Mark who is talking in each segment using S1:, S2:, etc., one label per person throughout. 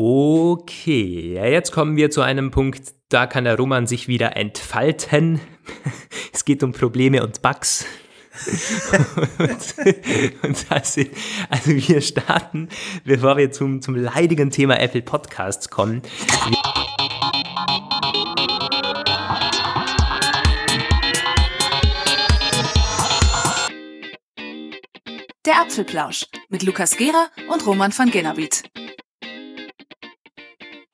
S1: Okay, ja, jetzt kommen wir zu einem Punkt, da kann der Roman sich wieder entfalten. Es geht um Probleme und Bugs. und, und also, also, wir starten, bevor wir zum, zum leidigen Thema Apple Podcasts kommen.
S2: Der Apfelplausch mit Lukas Gera und Roman van Genabit.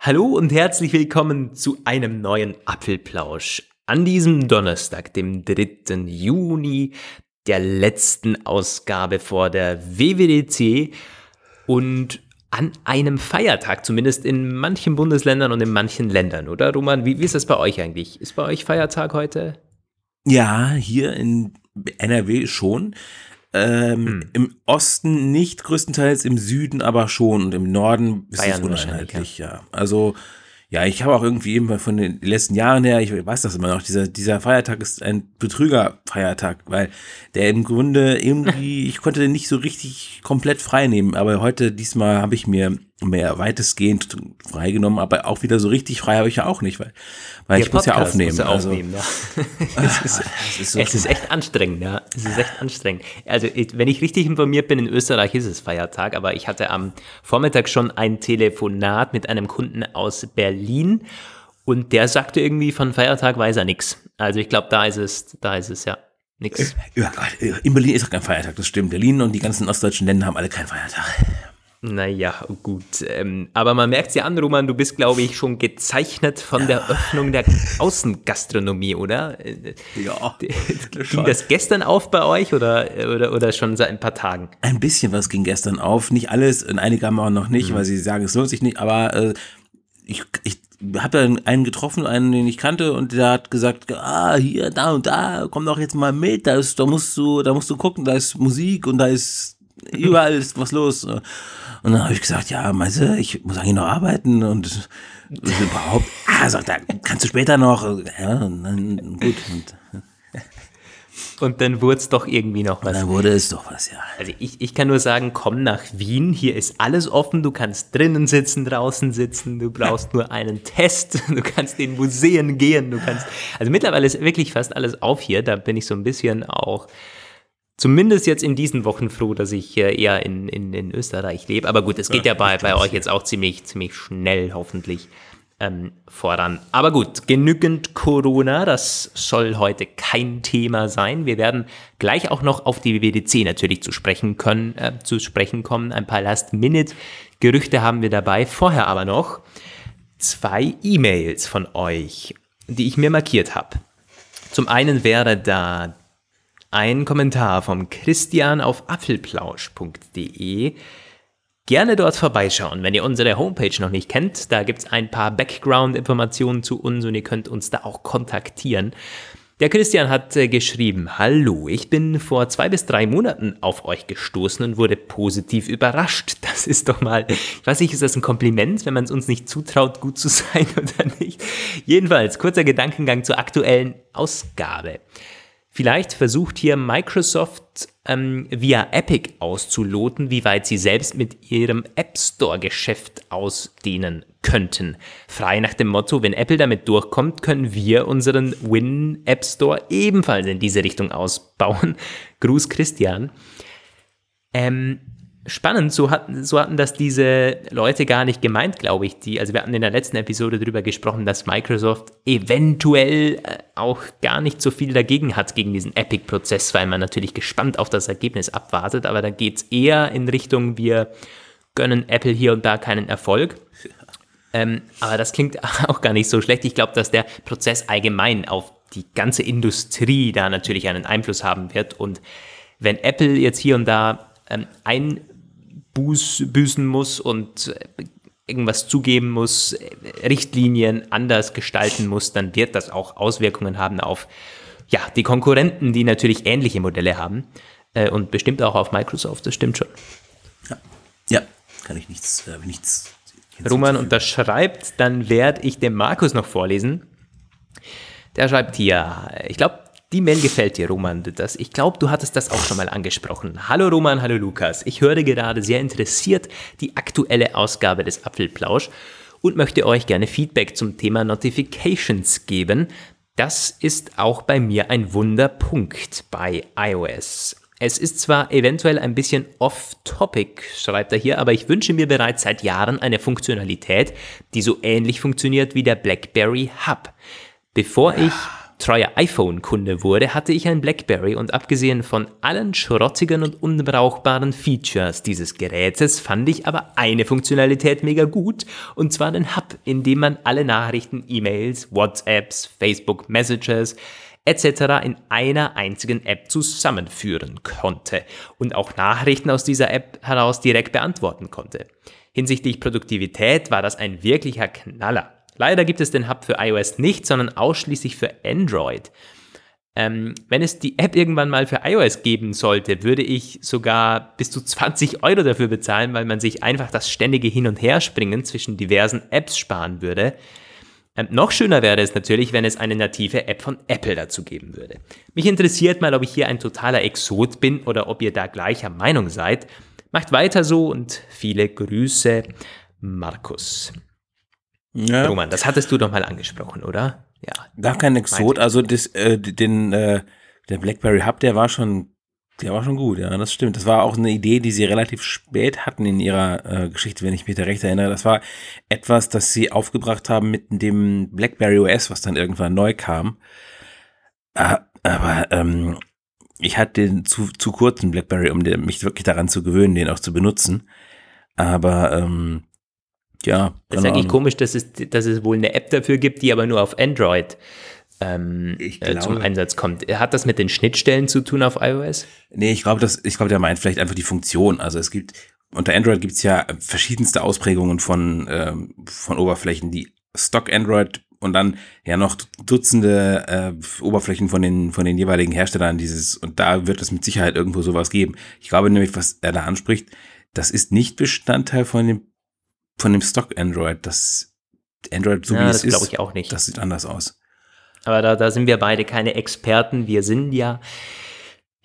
S1: Hallo und herzlich willkommen zu einem neuen Apfelplausch. An diesem Donnerstag, dem 3. Juni, der letzten Ausgabe vor der WWDC und an einem Feiertag, zumindest in manchen Bundesländern und in manchen Ländern, oder Roman? Wie, wie ist das bei euch eigentlich? Ist bei euch Feiertag heute?
S3: Ja, hier in NRW schon. Ähm, hm. Im Osten nicht größtenteils, im Süden aber schon und im Norden ist Bayern es uneinheitlich, ja. ja. Also ja, ich habe auch irgendwie eben von den letzten Jahren her, ich weiß das immer noch, dieser, dieser Feiertag ist ein Betrügerfeiertag, weil der im Grunde irgendwie, ich konnte den nicht so richtig komplett frei nehmen, aber heute, diesmal habe ich mir mehr weitestgehend freigenommen, aber auch wieder so richtig frei habe ich ja auch nicht, weil, weil ich muss ja aufnehmen.
S1: Ja also, aufnehmen ja. es, ist, ist so es ist, echt anstrengend, ja. Es ist echt anstrengend. Also, wenn ich richtig informiert bin, in Österreich ist es Feiertag, aber ich hatte am Vormittag schon ein Telefonat mit einem Kunden aus Berlin und der sagte irgendwie, von Feiertag weiß er nichts. Also, ich glaube, da ist es, da ist es, ja. Nix.
S3: Ja, in Berlin ist auch kein Feiertag, das stimmt. Berlin und die ganzen ostdeutschen Länder haben alle keinen Feiertag.
S1: Naja, gut. Ähm, aber man merkt ja an, Roman, du bist, glaube ich, schon gezeichnet von der Öffnung der Außengastronomie, oder? Ja. Ging das gestern auf bei euch oder, oder, oder schon seit ein paar Tagen?
S3: Ein bisschen was ging gestern auf. Nicht alles, und einige haben auch noch nicht, mhm. weil sie sagen, es lohnt sich nicht. Aber äh, ich, ich habe da einen getroffen, einen, den ich kannte, und der hat gesagt, ah, hier, da und da, komm doch jetzt mal mit, da, ist, da musst du, da musst du gucken, da ist Musik und da ist überall ist was los. Und dann habe ich gesagt, ja, meinst du, ich muss eigentlich noch arbeiten und, und überhaupt, ah, sagt er, kannst du später noch, ja, und dann, gut. Und,
S1: und dann wurde es doch irgendwie noch was. Und
S3: dann wurde es doch was, ja.
S1: Also ich, ich kann nur sagen, komm nach Wien, hier ist alles offen, du kannst drinnen sitzen, draußen sitzen, du brauchst nur einen Test, du kannst in Museen gehen, du kannst, also mittlerweile ist wirklich fast alles auf hier, da bin ich so ein bisschen auch zumindest jetzt in diesen Wochen froh, dass ich eher in, in, in Österreich lebe. Aber gut, es geht ja, ja bei, bei euch jetzt auch ziemlich, ziemlich schnell hoffentlich ähm, voran. Aber gut, genügend Corona, das soll heute kein Thema sein. Wir werden gleich auch noch auf die WWDC natürlich zu sprechen können, äh, zu sprechen kommen. Ein paar Last-Minute-Gerüchte haben wir dabei. Vorher aber noch zwei E-Mails von euch, die ich mir markiert habe. Zum einen wäre da ein Kommentar vom Christian auf apfelplausch.de. Gerne dort vorbeischauen, wenn ihr unsere Homepage noch nicht kennt. Da gibt es ein paar Background-Informationen zu uns und ihr könnt uns da auch kontaktieren. Der Christian hat äh, geschrieben, Hallo, ich bin vor zwei bis drei Monaten auf euch gestoßen und wurde positiv überrascht. Das ist doch mal, ich weiß nicht, ist das ein Kompliment, wenn man es uns nicht zutraut, gut zu sein oder nicht? Jedenfalls, kurzer Gedankengang zur aktuellen Ausgabe. Vielleicht versucht hier Microsoft ähm, via Epic auszuloten, wie weit sie selbst mit ihrem App Store-Geschäft ausdehnen könnten. Frei nach dem Motto, wenn Apple damit durchkommt, können wir unseren Win App Store ebenfalls in diese Richtung ausbauen. Gruß Christian. Ähm, spannend, so hatten, so hatten das diese Leute gar nicht gemeint, glaube ich. Die, also wir hatten in der letzten Episode darüber gesprochen, dass Microsoft eventuell äh, auch gar nicht so viel dagegen hat gegen diesen Epic-Prozess, weil man natürlich gespannt auf das Ergebnis abwartet. Aber da geht es eher in Richtung, wir gönnen Apple hier und da keinen Erfolg. Ähm, aber das klingt auch gar nicht so schlecht. Ich glaube, dass der Prozess allgemein auf die ganze Industrie da natürlich einen Einfluss haben wird. Und wenn Apple jetzt hier und da ähm, ein buß, büßen muss und äh, irgendwas zugeben muss, äh, Richtlinien anders gestalten muss, dann wird das auch Auswirkungen haben auf ja, die Konkurrenten, die natürlich ähnliche Modelle haben äh, und bestimmt auch auf Microsoft, das stimmt schon.
S3: Ja, ja kann ich nichts, äh, nichts
S1: Roman unterschreibt, dann werde ich dem Markus noch vorlesen. Der schreibt hier, ich glaube, Die Mail gefällt dir, Roman. Das, ich glaube, du hattest das auch schon mal angesprochen. Hallo Roman, hallo Lukas. Ich höre gerade sehr interessiert die aktuelle Ausgabe des Apfelplausch und möchte euch gerne Feedback zum Thema Notifications geben. Das ist auch bei mir ein Wunderpunkt bei iOS. Es ist zwar eventuell ein bisschen off-topic, schreibt er hier, aber ich wünsche mir bereits seit Jahren eine Funktionalität, die so ähnlich funktioniert wie der BlackBerry Hub. Bevor ich treuer iPhone-Kunde wurde, hatte ich ein BlackBerry und abgesehen von allen schrottigen und unbrauchbaren Features dieses Gerätes fand ich aber eine Funktionalität mega gut und zwar den Hub, in dem man alle Nachrichten, E-Mails, WhatsApps, Facebook Messages etc. in einer einzigen App zusammenführen konnte und auch Nachrichten aus dieser App heraus direkt beantworten konnte. Hinsichtlich Produktivität war das ein wirklicher Knaller. Leider gibt es den Hub für iOS nicht, sondern ausschließlich für Android. Ähm, wenn es die App irgendwann mal für iOS geben sollte, würde ich sogar bis zu 20 Euro dafür bezahlen, weil man sich einfach das ständige Hin- und Herspringen zwischen diversen Apps sparen würde. Ähm, noch schöner wäre es natürlich, wenn es eine native App von Apple dazu geben würde. Mich interessiert mal, ob ich hier ein totaler Exot bin oder ob ihr da gleicher Meinung seid. Macht weiter so und viele Grüße, Markus. Ja. Roman, das hattest du doch mal angesprochen, oder?
S3: Ja. Gar kein Exot, also das, äh, den, äh, der BlackBerry Hub, der war schon, der war schon gut, ja, das stimmt. Das war auch eine Idee, die sie relativ spät hatten in ihrer äh, Geschichte, wenn ich mich da recht erinnere. Das war etwas, das sie aufgebracht haben mit dem BlackBerry OS, was dann irgendwann neu kam. Äh, aber ähm, ich hatte den zu, zu kurzen BlackBerry, um den, mich wirklich daran zu gewöhnen, den auch zu benutzen. Aber ähm, ja.
S1: Das ist eigentlich komisch, dass es, dass es wohl eine App dafür gibt, die aber nur auf Android ähm, äh, zum Einsatz kommt. Hat das mit den Schnittstellen zu tun auf iOS?
S3: Nee, ich glaube, ich glaube, der meint vielleicht einfach die Funktion. Also es gibt, unter Android gibt es ja verschiedenste Ausprägungen von, ähm, von Oberflächen, die Stock Android und dann ja noch Dutzende äh, Oberflächen von den, von den jeweiligen Herstellern dieses, und da wird es mit Sicherheit irgendwo sowas geben. Ich glaube nämlich, was er da anspricht, das ist nicht Bestandteil von dem von dem Stock Android. Das Android, so ja, wie es ist, glaube
S1: ich auch nicht.
S3: Das sieht anders aus.
S1: Aber da, da sind wir beide keine Experten. Wir sind ja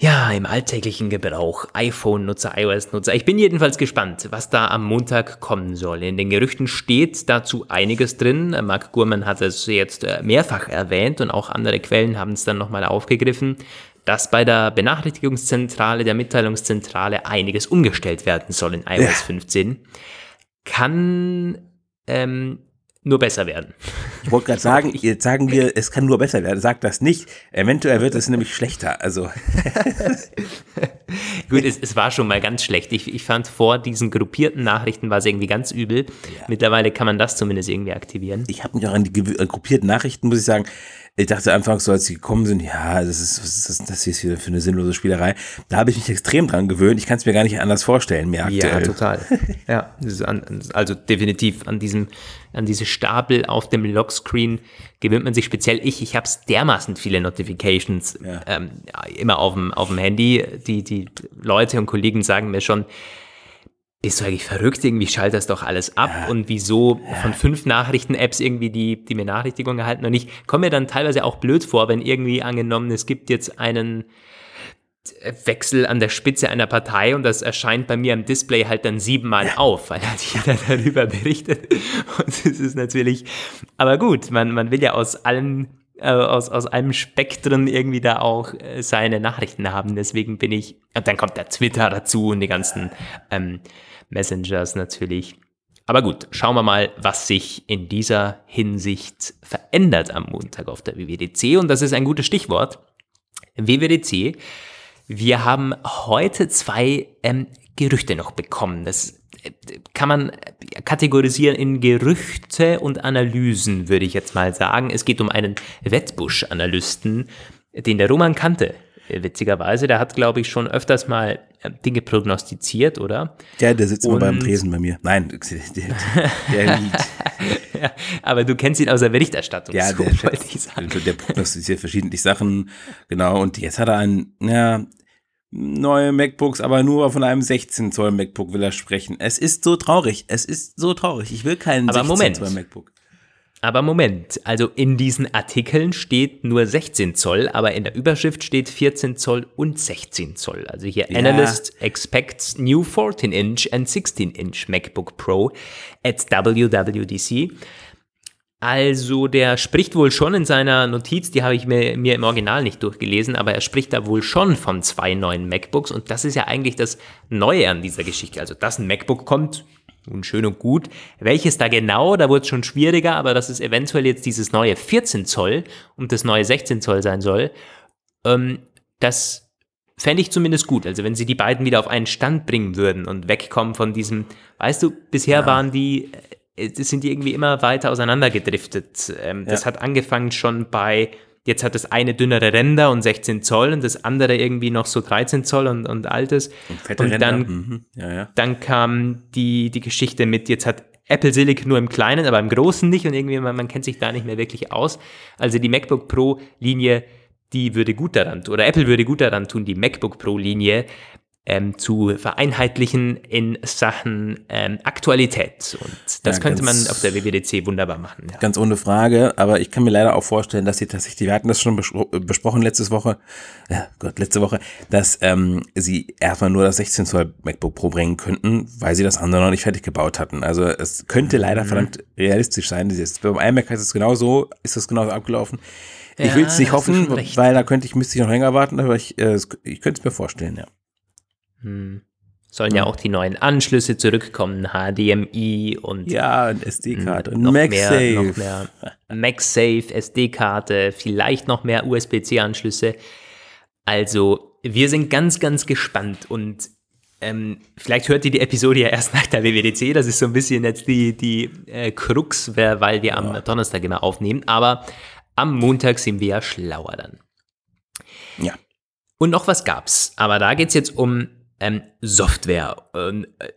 S1: ja, im alltäglichen Gebrauch, iPhone-Nutzer, iOS-Nutzer. Ich bin jedenfalls gespannt, was da am Montag kommen soll. In den Gerüchten steht dazu einiges drin. Mark Gurman hat es jetzt äh, mehrfach erwähnt und auch andere Quellen haben es dann nochmal aufgegriffen, dass bei der Benachrichtigungszentrale, der Mitteilungszentrale einiges umgestellt werden soll in iOS ja. 15 kann ähm, nur besser werden.
S3: Ich wollte gerade sagen, jetzt sagen wir, es kann nur besser werden. Sagt das nicht. Eventuell wird es nämlich schlechter. Also.
S1: Gut, es, es, war schon mal ganz schlecht. Ich, ich fand vor diesen gruppierten Nachrichten war es irgendwie ganz übel. Ja. Mittlerweile kann man das zumindest irgendwie aktivieren.
S3: Ich habe mich auch an die gruppierten Nachrichten, muss ich sagen, ich dachte anfangs so, als sie gekommen sind, ja, das ist, ist das, hier für, für eine sinnlose Spielerei. Da habe ich mich extrem dran gewöhnt. Ich kann es mir gar nicht anders vorstellen, mehr
S1: aktuell. Ja, total. ja, also definitiv an diesem, an diese Stapel auf dem Lockscreen gewöhnt man sich speziell ich. Ich habe es dermaßen viele Notifications ja. Ähm, immer auf dem, auf dem Handy. Die, die Leute und Kollegen sagen mir schon, bist du eigentlich verrückt? Irgendwie schalt das doch alles ab ja. und wieso ja. von fünf Nachrichten-Apps irgendwie die, die Benachrichtigung erhalten und ich komme mir dann teilweise auch blöd vor, wenn irgendwie angenommen, es gibt jetzt einen Wechsel an der Spitze einer Partei und das erscheint bei mir im Display halt dann siebenmal auf, weil halt jeder darüber berichtet und es ist natürlich, aber gut, man, man will ja aus allen äh, aus, aus allem Spektrum irgendwie da auch äh, seine Nachrichten haben. Deswegen bin ich, und dann kommt der Twitter dazu und die ganzen ähm, Messengers natürlich. Aber gut, schauen wir mal, was sich in dieser Hinsicht verändert am Montag auf der WWDC. Und das ist ein gutes Stichwort. WWDC. Wir haben heute zwei ähm, Gerüchte noch bekommen. Das äh, kann man kategorisieren in Gerüchte und Analysen, würde ich jetzt mal sagen. Es geht um einen Wettbusch-Analysten, den der Roman kannte witzigerweise. Der hat, glaube ich, schon öfters mal äh, Dinge prognostiziert, oder?
S3: Ja, der sitzt Und, immer beim Tresen bei mir. Nein, der,
S1: der liegt. ja, aber du kennst ihn aus der Berichterstattung.
S3: Ja, so, der, der, der prognostiziert verschiedentlich Sachen. Genau. Und jetzt hat er ein, ja, neue MacBooks, aber nur von einem 16 Zoll MacBook will er sprechen. Es ist so traurig. Es ist so traurig. Ich will keinen
S1: aber 16
S3: Moment.
S1: Zoll MacBook. Aber Moment, also in diesen Artikeln steht nur 16 Zoll, aber in der Überschrift steht 14 Zoll und 16 Zoll. Also hier ja. Analyst expects new 14 inch and 16 inch MacBook Pro at WWDC. Also der spricht wohl schon in seiner Notiz, die habe ich mir, mir im Original nicht durchgelesen, aber er spricht da wohl schon von zwei neuen MacBooks und das ist ja eigentlich das Neue an dieser Geschichte. Also dass ein MacBook kommt, nun schön und gut. Welches da genau, da wurde es schon schwieriger, aber dass es eventuell jetzt dieses neue 14 Zoll und das neue 16 Zoll sein soll, ähm, das fände ich zumindest gut. Also wenn sie die beiden wieder auf einen Stand bringen würden und wegkommen von diesem, weißt du, bisher ja. waren die, sind die irgendwie immer weiter auseinandergedriftet. Ähm, ja. Das hat angefangen schon bei Jetzt hat das eine dünnere Ränder und 16 Zoll und das andere irgendwie noch so 13 Zoll und, und altes. Und, fette und dann, mhm. ja, ja. dann kam die, die Geschichte mit, jetzt hat Apple Silicon nur im Kleinen, aber im Großen nicht und irgendwie, man, man kennt sich da nicht mehr wirklich aus. Also die MacBook Pro Linie, die würde gut daran tun, oder Apple würde gut daran tun, die MacBook Pro Linie ähm, zu vereinheitlichen in Sachen ähm, Aktualität. Und das ja, könnte man auf der WWDC wunderbar machen.
S3: Ja. Ganz ohne Frage, aber ich kann mir leider auch vorstellen, dass sie tatsächlich, wir hatten das schon besprochen letztes Woche, ja Gott, letzte Woche, dass ähm, sie erstmal nur das 16 Zoll MacBook Pro bringen könnten, weil sie das andere noch nicht fertig gebaut hatten. Also es könnte leider mhm. verdammt realistisch sein. Beim iMac ist es genauso, ist es genauso abgelaufen. Ich will es nicht hoffen, weil da könnte ich, müsste ich noch länger warten, aber ich, äh, ich könnte es mir vorstellen, ja.
S1: Hm. Sollen ja. ja auch die neuen Anschlüsse zurückkommen, HDMI und
S3: ja, und SD-Karte und MagSafe.
S1: Noch mehr MagSafe, SD-Karte, vielleicht noch mehr USB-C-Anschlüsse. Also wir sind ganz, ganz gespannt und ähm, vielleicht hört ihr die Episode ja erst nach der WWDC. Das ist so ein bisschen jetzt die, die äh, Krux, weil wir am Donnerstag immer aufnehmen. Aber am Montag sind wir ja schlauer dann.
S3: Ja.
S1: Und noch was gab's. Aber da geht's jetzt um ähm, Software. Und, äh,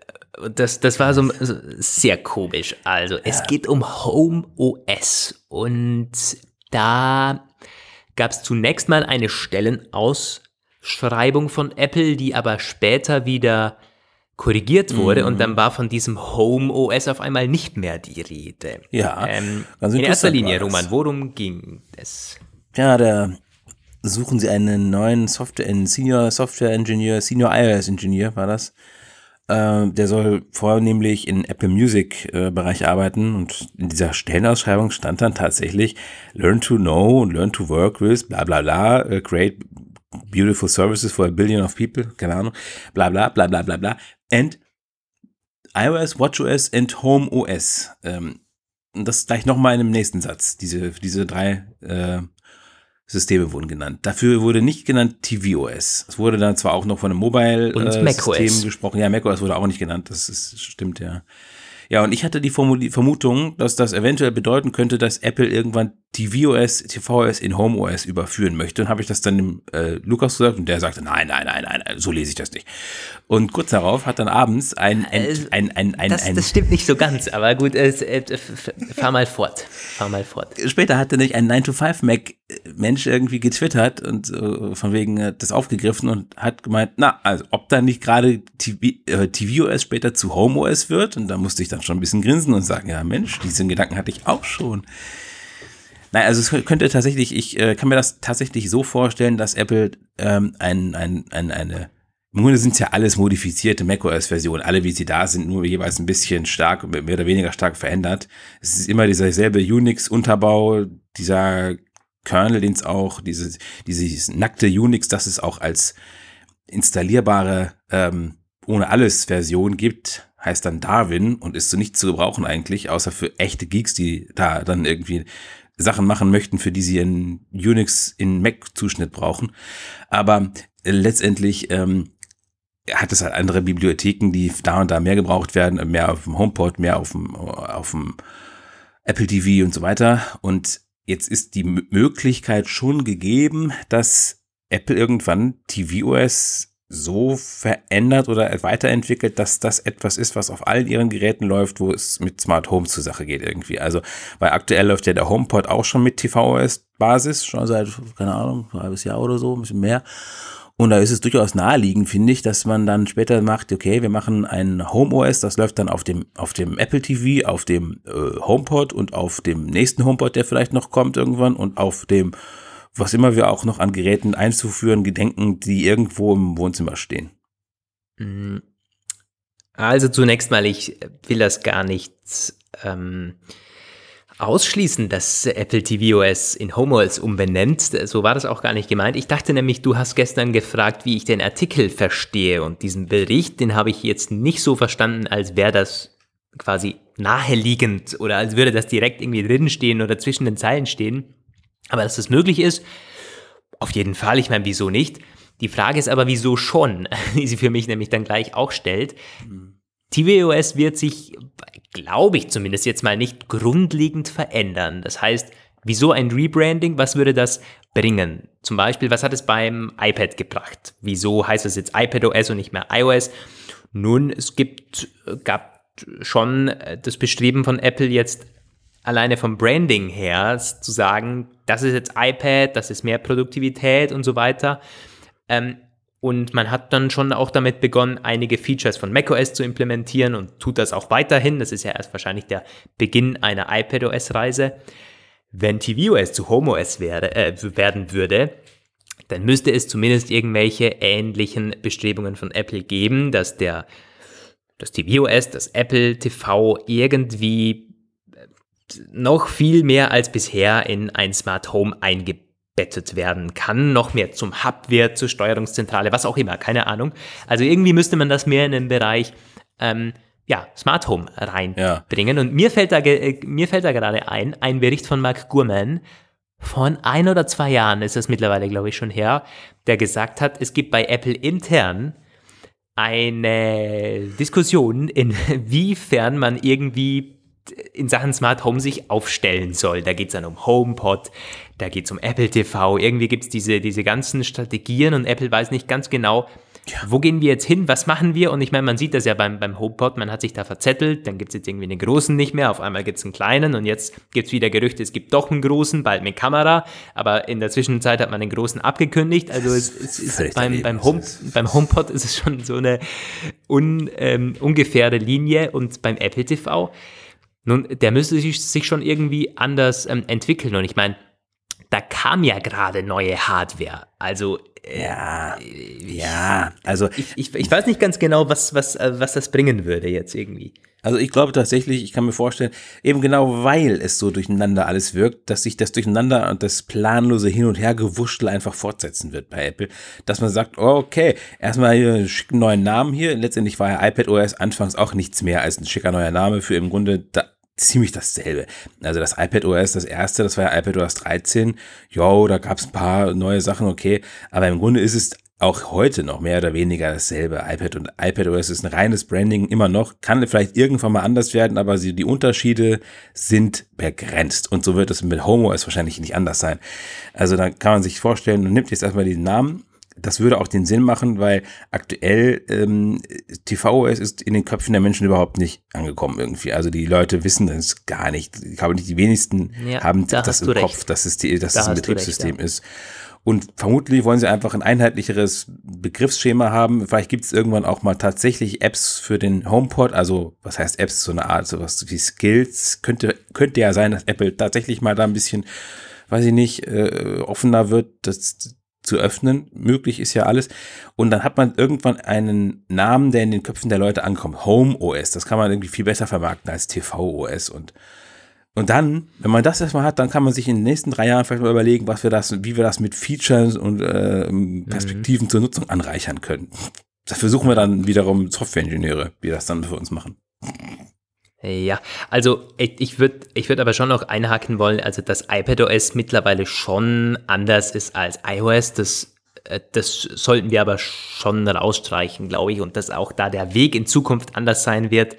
S1: das, das war so, sehr komisch. Also, es geht um Home OS. Und da gab es zunächst mal eine Stellenausschreibung von Apple, die aber später wieder korrigiert wurde mhm. und dann war von diesem Home OS auf einmal nicht mehr die Rede.
S3: Ja.
S1: Ähm, in erster Linie, Roman, worum ging es?
S3: Ja, der suchen sie einen neuen Software, einen Senior Software Engineer, Senior iOS Engineer war das. Äh, der soll vornehmlich in Apple Music äh, Bereich arbeiten und in dieser Stellenausschreibung stand dann tatsächlich Learn to know and learn to work with, bla bla bla, uh, create beautiful services for a billion of people, keine Ahnung, bla bla bla bla bla bla, and iOS, WatchOS and HomeOS. Ähm, das gleich nochmal in dem nächsten Satz, diese, diese drei äh, Systeme wurden genannt. Dafür wurde nicht genannt tvOS. Es wurde dann zwar auch noch von einem Mobile-System äh, gesprochen. Ja, macOS wurde auch nicht genannt. Das ist, stimmt, ja. Ja, und ich hatte die Vermutung, dass das eventuell bedeuten könnte, dass Apple irgendwann tvOS, tvOS in HomeOS überführen möchte. Und habe ich das dann dem äh, Lukas gesagt und der sagte, nein, nein, nein, nein, so lese ich das nicht. Und kurz darauf hat dann abends ein, ein,
S1: äh,
S3: ein, ein, ein,
S1: das,
S3: ein
S1: das stimmt nicht so ganz, aber gut, äh, äh, fahr mal fort, fahr mal fort.
S3: Später hatte nicht ein 9-to-5-Mac Mensch irgendwie getwittert und äh, von wegen äh, das aufgegriffen und hat gemeint, na, also ob da nicht gerade TV, äh, tvOS später zu HomeOS wird und da musste ich dann schon ein bisschen grinsen und sagen, ja Mensch, diesen Gedanken hatte ich auch schon. Nein, also es könnte tatsächlich, ich äh, kann mir das tatsächlich so vorstellen, dass Apple ähm, ein, ein, ein, eine, im Grunde sind es ja alles modifizierte macOS-Versionen, alle wie sie da sind, nur jeweils ein bisschen stark, mehr oder weniger stark verändert. Es ist immer dieser selbe Unix-Unterbau, dieser Kernel, den es auch, diese, dieses nackte Unix, das es auch als installierbare ähm, ohne alles Version gibt, heißt dann Darwin und ist so nicht zu gebrauchen eigentlich, außer für echte Geeks, die da dann irgendwie Sachen machen möchten, für die sie in Unix in Mac-Zuschnitt brauchen. Aber letztendlich ähm, hat es halt andere Bibliotheken, die da und da mehr gebraucht werden, mehr auf dem HomePod, mehr auf dem, auf dem Apple TV und so weiter. Und jetzt ist die Möglichkeit schon gegeben, dass Apple irgendwann tvOS so verändert oder weiterentwickelt, dass das etwas ist, was auf allen ihren Geräten läuft, wo es mit Smart Home zur Sache geht irgendwie. Also, weil aktuell läuft ja der HomePod auch schon mit tvOS-Basis, schon seit, keine Ahnung, ein halbes Jahr oder so, ein bisschen mehr. Und da ist es durchaus naheliegend, finde ich, dass man dann später macht, okay, wir machen ein Home OS, das läuft dann auf dem, auf dem Apple TV, auf dem äh, HomePod und auf dem nächsten HomePod, der vielleicht noch kommt irgendwann und auf dem, was immer wir auch noch an Geräten einzuführen gedenken, die irgendwo im Wohnzimmer stehen.
S1: Mm. Also zunächst mal, ich will das gar nicht ähm, ausschließen, dass Apple tvOS in HomeOS umbenennt. So war das auch gar nicht gemeint. Ich dachte nämlich, du hast gestern gefragt, wie ich den Artikel verstehe und diesen Bericht, den habe ich jetzt nicht so verstanden, als wäre das quasi naheliegend oder als würde das direkt irgendwie drinstehen oder zwischen den Zeilen stehen. Aber dass das möglich ist, auf jeden Fall. Ich meine, wieso nicht? Die Frage ist aber, wieso schon, die sie für mich nämlich dann gleich auch stellt. Mhm. tvOS wird sich glaube ich zumindest jetzt mal nicht grundlegend verändern. Das heißt, wieso ein Rebranding? Was würde das bringen? Zum Beispiel, was hat es beim iPad gebracht? Wieso heißt es jetzt iPadOS und nicht mehr iOS? Nun, es gibt, gab schon das Bestreben von Apple jetzt alleine vom Branding her zu sagen, das ist jetzt iPad, das ist mehr Produktivität und so weiter. Ähm, und man hat dann schon auch damit begonnen, einige Features von macOS zu implementieren und tut das auch weiterhin. Das ist ja erst wahrscheinlich der Beginn einer iPadOS-Reise. Wenn tvOS zu HomeOS wäre, äh, werden würde, dann müsste es zumindest irgendwelche ähnlichen Bestrebungen von Apple geben, dass der das tvOS, das Apple TV irgendwie noch viel mehr als bisher in ein Smart Home eingebettet werden kann, noch mehr zum Hub wird, zur Steuerungszentrale, was auch immer, keine Ahnung. Also irgendwie müsste man das mehr in den Bereich ähm, ja, Smart Home reinbringen. Ja. Und mir fällt, da, äh, mir fällt da gerade ein, ein Bericht von Mark Gurman, von ein oder zwei Jahren ist es mittlerweile, glaube ich, schon her, der gesagt hat, es gibt bei Apple intern eine Diskussion, inwiefern man irgendwie in Sachen Smart Home sich aufstellen soll. Da geht es dann um HomePod, da geht es um Apple TV. Irgendwie gibt es diese, diese ganzen Strategien und Apple weiß nicht ganz genau, ja. wo gehen wir jetzt hin, was machen wir? Und ich meine, man sieht das ja beim, beim HomePod, man hat sich da verzettelt, dann gibt es jetzt irgendwie einen großen nicht mehr, auf einmal gibt es einen kleinen und jetzt gibt es wieder Gerüchte, es gibt doch einen großen, bald mit Kamera, aber in der Zwischenzeit hat man den großen abgekündigt. Also es, es ist beim, beim, Home, beim HomePod ist es schon so eine un, ähm, ungefähre Linie und beim Apple TV nun, der müsste sich, schon irgendwie anders ähm, entwickeln. Und ich meine, da kam ja gerade neue Hardware. Also
S3: äh, ja, ja, also
S1: ich, ich, ich, weiß nicht ganz genau, was, was, äh, was das bringen würde jetzt irgendwie.
S3: Also ich glaube tatsächlich, ich kann mir vorstellen, eben genau weil es so durcheinander alles wirkt, dass sich das Durcheinander und das planlose Hin- und Hergewuschtel einfach fortsetzen wird bei Apple. Dass man sagt, okay, erstmal hier einen schicken neuen Namen hier. Letztendlich war ja iPad OS anfangs auch nichts mehr als ein schicker neuer Name für im Grunde da ziemlich dasselbe. Also das iPad OS, das erste, das war ja iPad OS 13. Jo, da gab es ein paar neue Sachen, okay. Aber im Grunde ist es auch heute noch mehr oder weniger dasselbe. iPad und iPad OS ist ein reines Branding immer noch, kann vielleicht irgendwann mal anders werden, aber die Unterschiede sind begrenzt. Und so wird es mit HomeOS wahrscheinlich nicht anders sein. Also da kann man sich vorstellen, man nimmt jetzt erstmal diesen Namen, das würde auch den Sinn machen, weil aktuell ähm, TVOS ist in den Köpfen der Menschen überhaupt nicht angekommen irgendwie. Also die Leute wissen das gar nicht. Ich glaube nicht, die wenigsten ja, haben da das im recht. Kopf, dass es, die, dass da es ein Betriebssystem recht, ja. ist. Und vermutlich wollen sie einfach ein einheitlicheres Begriffsschema haben. Vielleicht gibt es irgendwann auch mal tatsächlich Apps für den HomePod. Also, was heißt Apps? So eine Art, sowas wie Skills. Könnte, könnte ja sein, dass Apple tatsächlich mal da ein bisschen, weiß ich nicht, äh, offener wird, das zu öffnen. Möglich ist ja alles. Und dann hat man irgendwann einen Namen, der in den Köpfen der Leute ankommt. Home OS. Das kann man irgendwie viel besser vermarkten als TV OS und und dann, wenn man das erstmal hat, dann kann man sich in den nächsten drei Jahren vielleicht mal überlegen, was wir das, wie wir das mit Features und äh, Perspektiven mhm. zur Nutzung anreichern können. Das versuchen wir dann wiederum Softwareingenieure, die das dann für uns machen.
S1: Ja, also ich würde ich würd aber schon noch einhaken wollen, also dass iPadOS mittlerweile schon anders ist als iOS, das, äh, das sollten wir aber schon rausstreichen, glaube ich, und dass auch da der Weg in Zukunft anders sein wird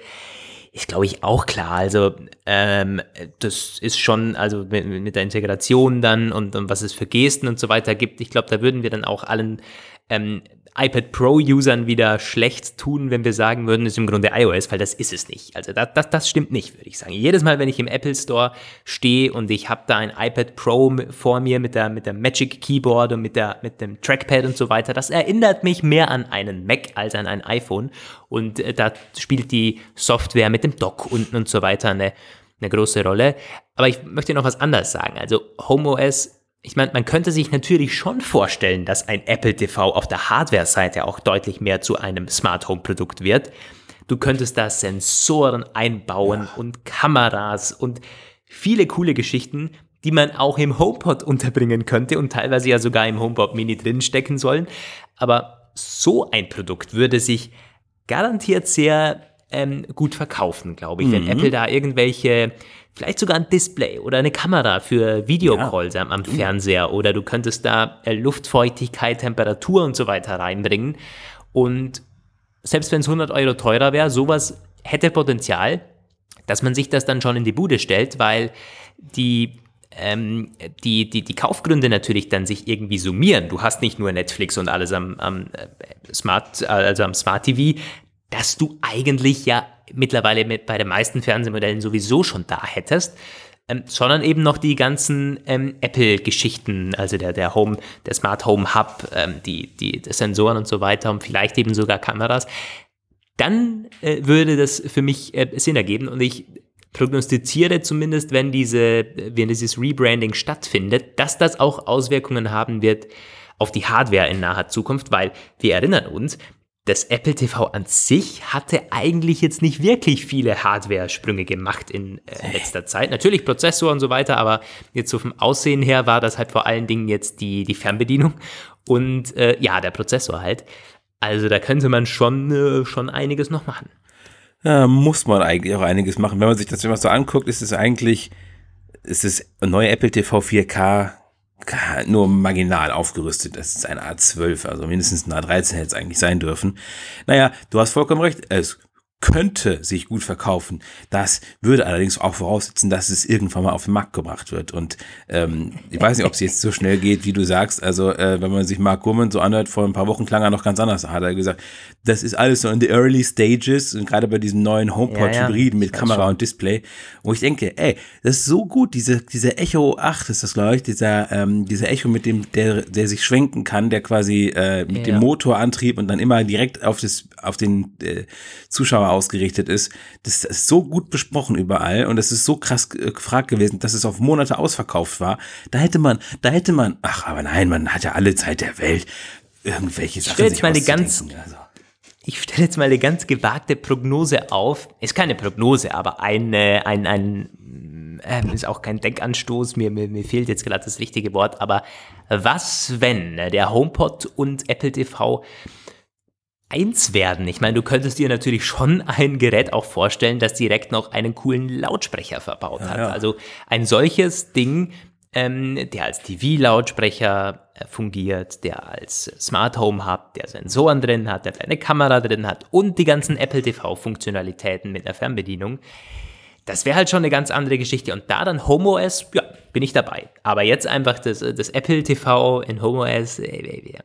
S1: ist, glaube ich, auch klar. Also ähm, das ist schon, also mit, mit der Integration dann und, und, was es für Gesten und so weiter gibt, ich glaube, da würden wir dann auch allen ähm, iPad Pro-Usern wieder schlecht tun, wenn wir sagen würden, es ist im Grunde iOS, weil das ist es nicht. Also das, das, das stimmt nicht, würde ich sagen. Jedes Mal, wenn ich im Apple Store stehe und ich habe da ein iPad Pro vor mir mit der, mit der Magic Keyboard und mit, der, mit dem Trackpad und so weiter, das erinnert mich mehr an einen Mac als an ein iPhone. Und äh, da spielt die Software mit dem Dock unten und so weiter eine, eine große Rolle. Aber ich möchte noch was anderes sagen. Also HomeOS ich meine, man könnte sich natürlich schon vorstellen, dass ein Apple TV auf der Hardware-Seite auch deutlich mehr zu einem Smart Home Produkt wird. Du könntest da Sensoren einbauen ja. und Kameras und viele coole Geschichten, die man auch im HomePod unterbringen könnte und teilweise ja sogar im HomePod Mini drinstecken sollen. Aber so ein Produkt würde sich garantiert sehr ähm, gut verkaufen, glaube ich, mhm. wenn Apple da irgendwelche vielleicht sogar ein Display oder eine Kamera für Videocalls ja. am, am Fernseher oder du könntest da äh, Luftfeuchtigkeit, Temperatur und so weiter reinbringen. Und selbst wenn es 100 Euro teurer wäre, sowas hätte Potenzial, dass man sich das dann schon in die Bude stellt, weil die ähm, die, die, die Kaufgründe natürlich dann sich irgendwie summieren. Du hast nicht nur Netflix und alles am, am äh, Smart, also am Smart TV, dass du eigentlich ja mittlerweile mit, bei den meisten Fernsehmodellen sowieso schon da hättest, ähm, sondern eben noch die ganzen ähm, Apple-Geschichten, also der, der Home, der Smart Home Hub, ähm, die, die, die Sensoren und so weiter und vielleicht eben sogar Kameras, dann äh, würde das für mich äh, Sinn ergeben und ich prognostiziere zumindest, wenn diese, wenn dieses Rebranding stattfindet, dass das auch Auswirkungen haben wird auf die Hardware in naher Zukunft, weil wir erinnern uns, das Apple TV an sich hatte eigentlich jetzt nicht wirklich viele Hardware-Sprünge gemacht in äh, letzter Zeit. Natürlich Prozessor und so weiter, aber jetzt so vom Aussehen her war das halt vor allen Dingen jetzt die, die Fernbedienung und äh, ja, der Prozessor halt. Also da könnte man schon, äh, schon einiges noch machen.
S3: Ja, muss man eigentlich auch einiges machen. Wenn man sich das immer so anguckt, ist es eigentlich, ist es neue Apple TV 4K nur marginal aufgerüstet. Das ist ein A12, also mindestens ein A13 hätte es eigentlich sein dürfen. Naja, du hast vollkommen recht. Es könnte sich gut verkaufen. Das würde allerdings auch voraussetzen, dass es irgendwann mal auf den Markt gebracht wird. Und ähm, ich weiß nicht, ob es jetzt so schnell geht, wie du sagst. Also äh, wenn man sich Mark Gurman so anhört, vor ein paar Wochen klang er noch ganz anders. Da hat er gesagt, das ist alles so in the early stages und gerade bei diesem neuen HomePod-Hybriden ja, ja, mit Kamera schon. und Display, wo ich denke, ey, das ist so gut, diese, diese Echo 8 ist das, glaube ich, dieser, ähm, dieser Echo mit dem, der, der sich schwenken kann, der quasi äh, mit ja. dem Motorantrieb und dann immer direkt auf das, auf den äh, Zuschauer ausgerichtet ist. Das ist so gut besprochen überall und es ist so krass gefragt gewesen, dass es auf Monate ausverkauft war. Da hätte man, da hätte man, ach, aber nein, man hat ja alle Zeit der Welt, irgendwelche Sachen.
S1: Sich mal eine ganz, also. Ich stelle jetzt mal eine ganz gewagte Prognose auf. Ist keine Prognose, aber eine, ein, ein, äh, ist auch kein Denkanstoß. Mir, mir, mir fehlt jetzt gerade das richtige Wort. Aber was, wenn der HomePod und Apple TV eins werden. Ich meine, du könntest dir natürlich schon ein Gerät auch vorstellen, das direkt noch einen coolen Lautsprecher verbaut ja, hat. Ja. Also ein solches Ding, ähm, der als TV-Lautsprecher äh, fungiert, der als Smart Home hat, der Sensoren drin hat, der eine Kamera drin hat und die ganzen Apple TV-Funktionalitäten mit einer Fernbedienung. Das wäre halt schon eine ganz andere Geschichte. Und da dann HomeOS, ja, bin ich dabei. Aber jetzt einfach das, das Apple TV in HomeOS, äh,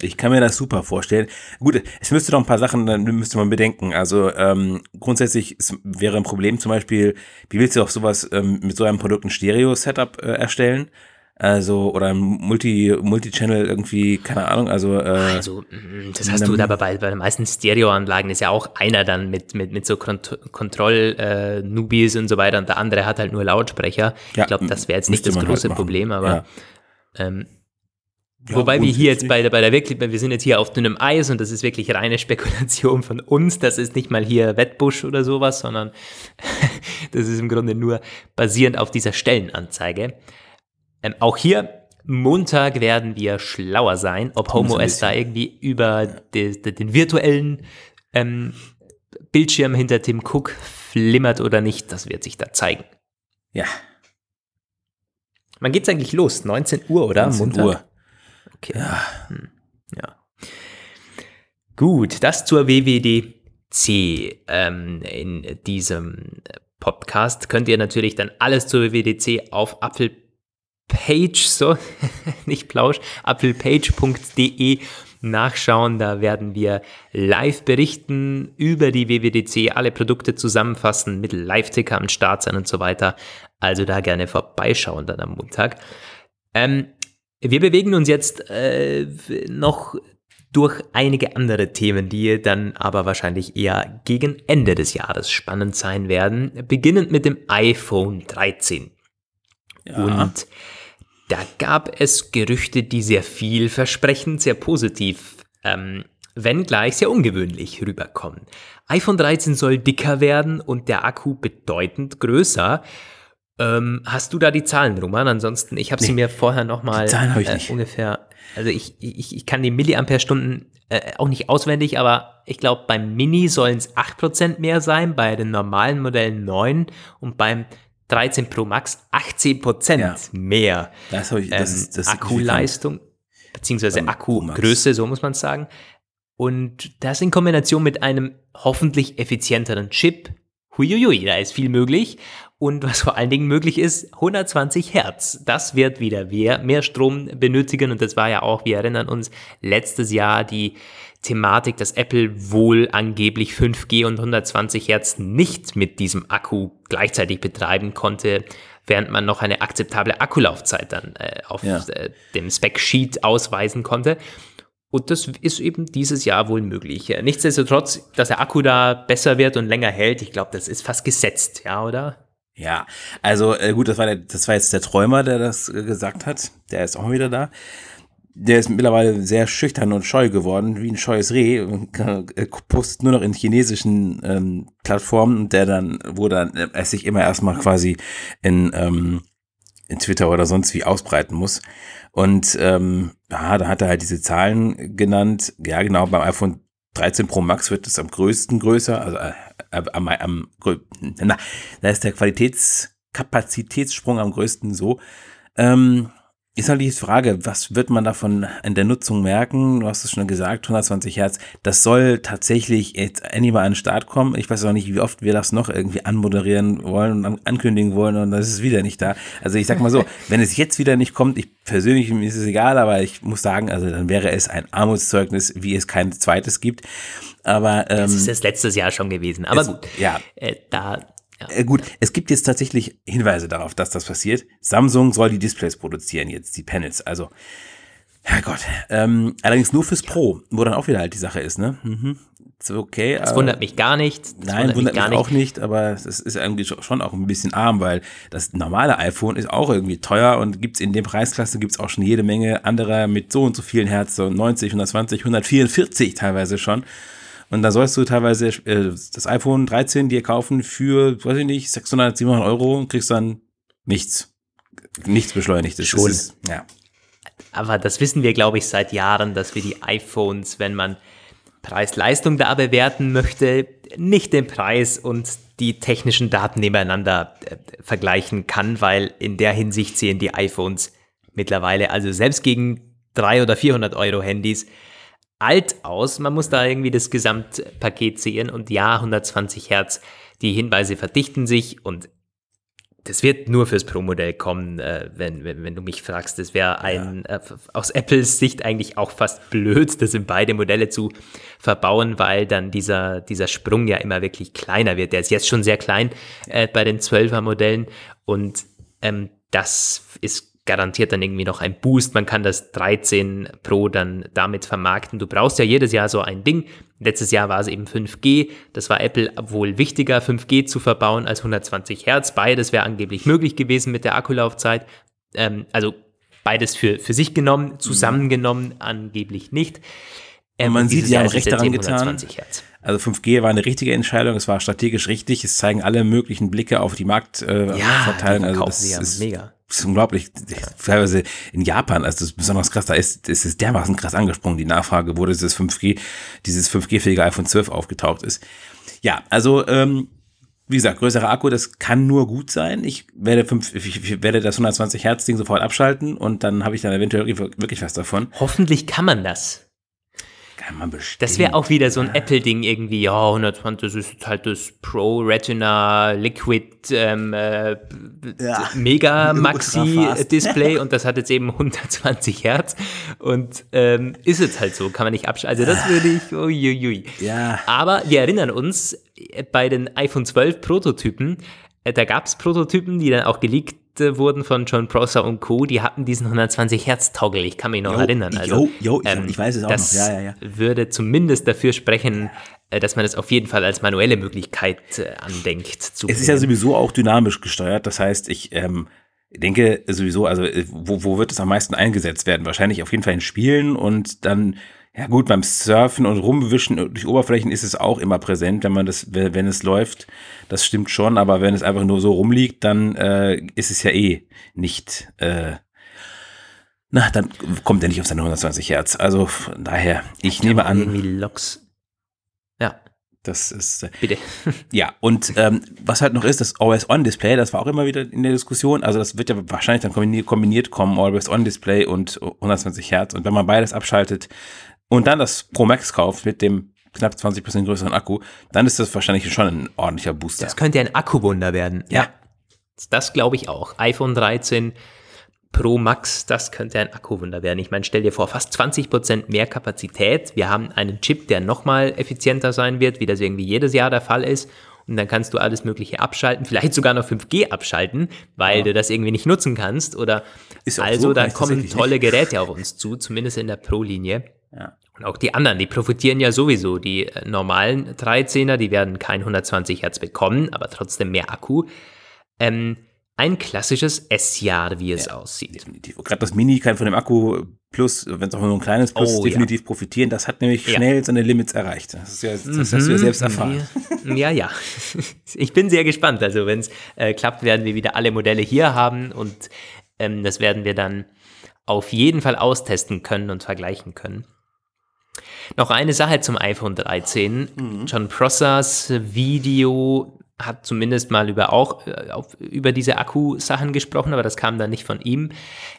S3: ich kann mir das super vorstellen. Gut, es müsste noch ein paar Sachen, dann müsste man bedenken. Also ähm, grundsätzlich wäre ein Problem zum Beispiel, wie willst du auf sowas ähm, mit so einem Produkt ein Stereo-Setup äh, erstellen? Also, oder ein Multi, Multi-Channel irgendwie, keine Ahnung, also. Äh, also,
S1: mm, das hast du aber bei, bei den meisten Stereoanlagen ist ja auch einer dann mit, mit, mit so Kont Kontroll-Nubies äh, und so weiter und der andere hat halt nur Lautsprecher. Ja, ich glaube, das wäre jetzt nicht das halt große halt Problem, aber ja. ähm, ja, Wobei wir hier jetzt bei der, bei der wirklich, wir sind jetzt hier auf dünnem Eis und das ist wirklich reine Spekulation von uns. Das ist nicht mal hier Wettbusch oder sowas, sondern das ist im Grunde nur basierend auf dieser Stellenanzeige. Ähm, auch hier, Montag werden wir schlauer sein, ob HomeOS da irgendwie über die, die, den virtuellen ähm, Bildschirm hinter Tim Cook flimmert oder nicht. Das wird sich da zeigen.
S3: Ja.
S1: Wann geht's eigentlich los? 19 Uhr, oder?
S3: 19 Montag? Uhr.
S1: Okay. Ja. Hm. ja. Gut, das zur WWDC. Ähm, in diesem Podcast könnt ihr natürlich dann alles zur WWDC auf Apfelpage, so, nicht Plausch, apfelpage.de nachschauen. Da werden wir live berichten über die WWDC, alle Produkte zusammenfassen, mit Live-Ticker am Start sein und so weiter. Also da gerne vorbeischauen dann am Montag. Ähm, wir bewegen uns jetzt äh, noch durch einige andere Themen, die dann aber wahrscheinlich eher gegen Ende des Jahres spannend sein werden, beginnend mit dem iPhone 13. Ja. Und da gab es Gerüchte, die sehr vielversprechend, sehr positiv, ähm, wenngleich sehr ungewöhnlich rüberkommen. iPhone 13 soll dicker werden und der Akku bedeutend größer. Ähm, hast du da die Zahlen, Roman? Ansonsten, ich habe nee, sie mir vorher nochmal äh, ungefähr also ich, ich, ich kann die Milliampere-Stunden äh, auch nicht auswendig, aber ich glaube, beim Mini sollen es 8% mehr sein, bei den normalen Modellen 9 und beim 13 Pro Max 18% ja. mehr.
S3: Das ich, das ist, das
S1: Akkuleistung, beziehungsweise Akkugröße, so muss man sagen. Und das in Kombination mit einem hoffentlich effizienteren Chip, huiuiui, da ist viel möglich. Und was vor allen Dingen möglich ist, 120 Hertz. Das wird wieder mehr, mehr Strom benötigen. Und das war ja auch, wir erinnern uns, letztes Jahr die Thematik, dass Apple wohl angeblich 5G und 120 Hertz nicht mit diesem Akku gleichzeitig betreiben konnte, während man noch eine akzeptable Akkulaufzeit dann äh, auf ja. äh, dem Spec-Sheet ausweisen konnte. Und das ist eben dieses Jahr wohl möglich. Nichtsdestotrotz, dass der Akku da besser wird und länger hält, ich glaube, das ist fast gesetzt, ja, oder?
S3: Ja, also äh, gut, das war, der, das war jetzt der Träumer, der das äh, gesagt hat. Der ist auch wieder da. Der ist mittlerweile sehr schüchtern und scheu geworden, wie ein scheues Reh, und äh, postet nur noch in chinesischen ähm, Plattformen, der dann, wo dann äh, es sich immer erstmal quasi in, ähm, in Twitter oder sonst wie ausbreiten muss. Und ähm, ja, da hat er halt diese Zahlen genannt. Ja, genau, beim iPhone 13 Pro Max wird es am größten größer, also äh, am, am, na, da ist der Qualitätskapazitätssprung am größten so. Ähm, ist halt die Frage, was wird man davon in der Nutzung merken? Du hast es schon gesagt, 120 Hertz. Das soll tatsächlich jetzt endlich mal an den Start kommen. Ich weiß auch nicht, wie oft wir das noch irgendwie anmoderieren wollen und ankündigen wollen und das ist wieder nicht da. Also ich sag mal so, wenn es jetzt wieder nicht kommt, ich persönlich mir ist es egal, aber ich muss sagen, also dann wäre es ein Armutszeugnis, wie es kein zweites gibt. Aber ähm, das
S1: ist das letztes Jahr schon gewesen. Aber
S3: es,
S1: gut,
S3: ja, äh, da. Äh, gut, es gibt jetzt tatsächlich Hinweise darauf, dass das passiert. Samsung soll die Displays produzieren jetzt, die Panels. Also, Herrgott. Ähm, allerdings nur fürs Pro, wo dann auch wieder halt die Sache ist, ne? Mhm.
S1: Okay. Das wundert mich gar nicht.
S3: Das nein, wundert, wundert mich, mich nicht. auch nicht, aber es ist irgendwie schon auch ein bisschen arm, weil das normale iPhone ist auch irgendwie teuer und gibt's in der Preisklasse gibt's auch schon jede Menge anderer mit so und so vielen Hertz, so 90, 120, 144 teilweise schon. Und da sollst du teilweise äh, das iPhone 13 dir kaufen für, weiß ich nicht, 600, 700 Euro und kriegst dann nichts. Nichts beschleunigtes.
S1: Schon. Ist, ja. Aber das wissen wir, glaube ich, seit Jahren, dass wir die iPhones, wenn man Preis-Leistung da bewerten möchte, nicht den Preis und die technischen Daten nebeneinander äh, vergleichen kann, weil in der Hinsicht sehen die iPhones mittlerweile, also selbst gegen 300 oder 400 Euro Handys, alt aus. Man muss da irgendwie das Gesamtpaket sehen und ja, 120 Hertz, die Hinweise verdichten sich und das wird nur fürs Pro-Modell kommen, äh, wenn, wenn, wenn du mich fragst. Das wäre ein ja. äh, aus Apples Sicht eigentlich auch fast blöd, das in beide Modelle zu verbauen, weil dann dieser, dieser Sprung ja immer wirklich kleiner wird. Der ist jetzt schon sehr klein äh, bei den 12er Modellen und ähm, das ist garantiert dann irgendwie noch ein Boost. Man kann das 13 Pro dann damit vermarkten. Du brauchst ja jedes Jahr so ein Ding. Letztes Jahr war es eben 5G. Das war Apple wohl wichtiger, 5G zu verbauen als 120 Hertz. Beides wäre angeblich möglich gewesen mit der Akkulaufzeit. Ähm, also beides für, für sich genommen, zusammengenommen mhm. angeblich nicht.
S3: Ähm, und man sieht, sie haben recht daran getan. Also 5G war eine richtige Entscheidung, es war strategisch richtig, es zeigen alle möglichen Blicke auf die Marktverteilung. Äh, ja, also das ist mega ist unglaublich. Teilweise in Japan, also das ist besonders krass, da ist, ist es dermaßen krass angesprungen, die Nachfrage, wo dieses 5G, dieses 5G-fähige iPhone 12 aufgetaucht ist. Ja, also, ähm, wie gesagt, größerer Akku, das kann nur gut sein. Ich werde, fünf, ich werde das 120 Hertz Ding sofort abschalten und dann habe ich dann eventuell wirklich was davon.
S1: Hoffentlich kann man das.
S3: Kann man bestimmt.
S1: Das wäre auch wieder so ein Apple-Ding irgendwie. Ja, 120, das ist halt das Pro Retina Liquid ähm, äh,
S3: Ja.
S1: Mega Maxi. Display und das hat jetzt eben 120 Hertz und ähm, ist jetzt halt so, kann man nicht abschalten. Also das würde ich, uiuiui.
S3: Ja.
S1: Aber wir erinnern uns, äh, bei den iPhone 12 Prototypen, äh, da gab es Prototypen, die dann auch geleakt wurden von John Prosser und Co., die hatten diesen 120 Hertz Toggle, ich kann mich noch
S3: Jo,
S1: erinnern. Also,
S3: jo, jo, ich- ich weiß es auch
S1: das
S3: noch. Ja, ja, ja.
S1: würde zumindest dafür sprechen, äh, dass man das auf jeden Fall als manuelle Möglichkeit äh, andenkt zu
S3: Es ist ja sowieso auch dynamisch gesteuert. Das heißt, ich ähm, denke sowieso, also äh, wo, wo wird es am meisten eingesetzt werden? Wahrscheinlich auf jeden Fall in Spielen und dann, ja gut, beim Surfen und Rumwischen durch Oberflächen ist es auch immer präsent, wenn man das, wenn es läuft. Das stimmt schon, aber wenn es einfach nur so rumliegt, dann äh, ist es ja eh nicht. Äh, na, dann kommt er nicht auf seine 120 Hertz. Also von daher, ich nehme an,
S1: Irgendwie Loks. Ja,
S3: das ist. Äh,
S1: bitte.
S3: ja, und ähm, was halt noch ist, das Always-On-Display, das war auch immer wieder in der Diskussion. Also das wird ja wahrscheinlich dann kombiniert, kombiniert kommen, Always-On-Display und 120 Hertz. Und wenn man beides abschaltet und dann das Pro Max kauft mit dem knapp 20% größeren Akku, dann ist das wahrscheinlich schon ein ordentlicher Booster.
S1: Das könnte ein Akkuwunder werden.
S3: Ja.
S1: Das glaube ich auch. iPhone 13 Pro Max, das könnte ein Akkuwunder werden. Ich meine, stell dir vor, fast 20% mehr Kapazität. Wir haben einen Chip, der nochmal effizienter sein wird, wie das irgendwie jedes Jahr der Fall ist. Und dann kannst du alles Mögliche abschalten, vielleicht sogar noch 5G abschalten, weil du das irgendwie nicht nutzen kannst. Oder also
S3: so,
S1: da kommen tolle Geräte auf uns zu, zumindest in der Pro-Linie.
S3: Ja.
S1: Auch die anderen, die profitieren ja sowieso. Die äh, normalen 13er, die werden kein 120 Hertz bekommen, aber trotzdem mehr Akku. Ähm, ein klassisches S-Jahr, wie es aussieht.
S3: Definitiv. Gerade das Mini kann von dem Akku Plus, wenn es auch nur ein kleines Plus,
S1: Oh, ja.
S3: definitiv profitieren. Das hat nämlich
S1: Ja.
S3: schnell seine Limits erreicht. Das, ist ja, das hast du ja selbst erfahren.
S1: Ja, ja. ja. Ich bin sehr gespannt. Also, wenn es äh, klappt, werden wir wieder alle Modelle hier haben und ähm, das werden wir dann auf jeden Fall austesten können und vergleichen können. Noch eine Sache zum iPhone 13. John Prossers Video hat zumindest mal über auch äh, über diese Akku-Sachen gesprochen, aber das kam dann nicht von ihm.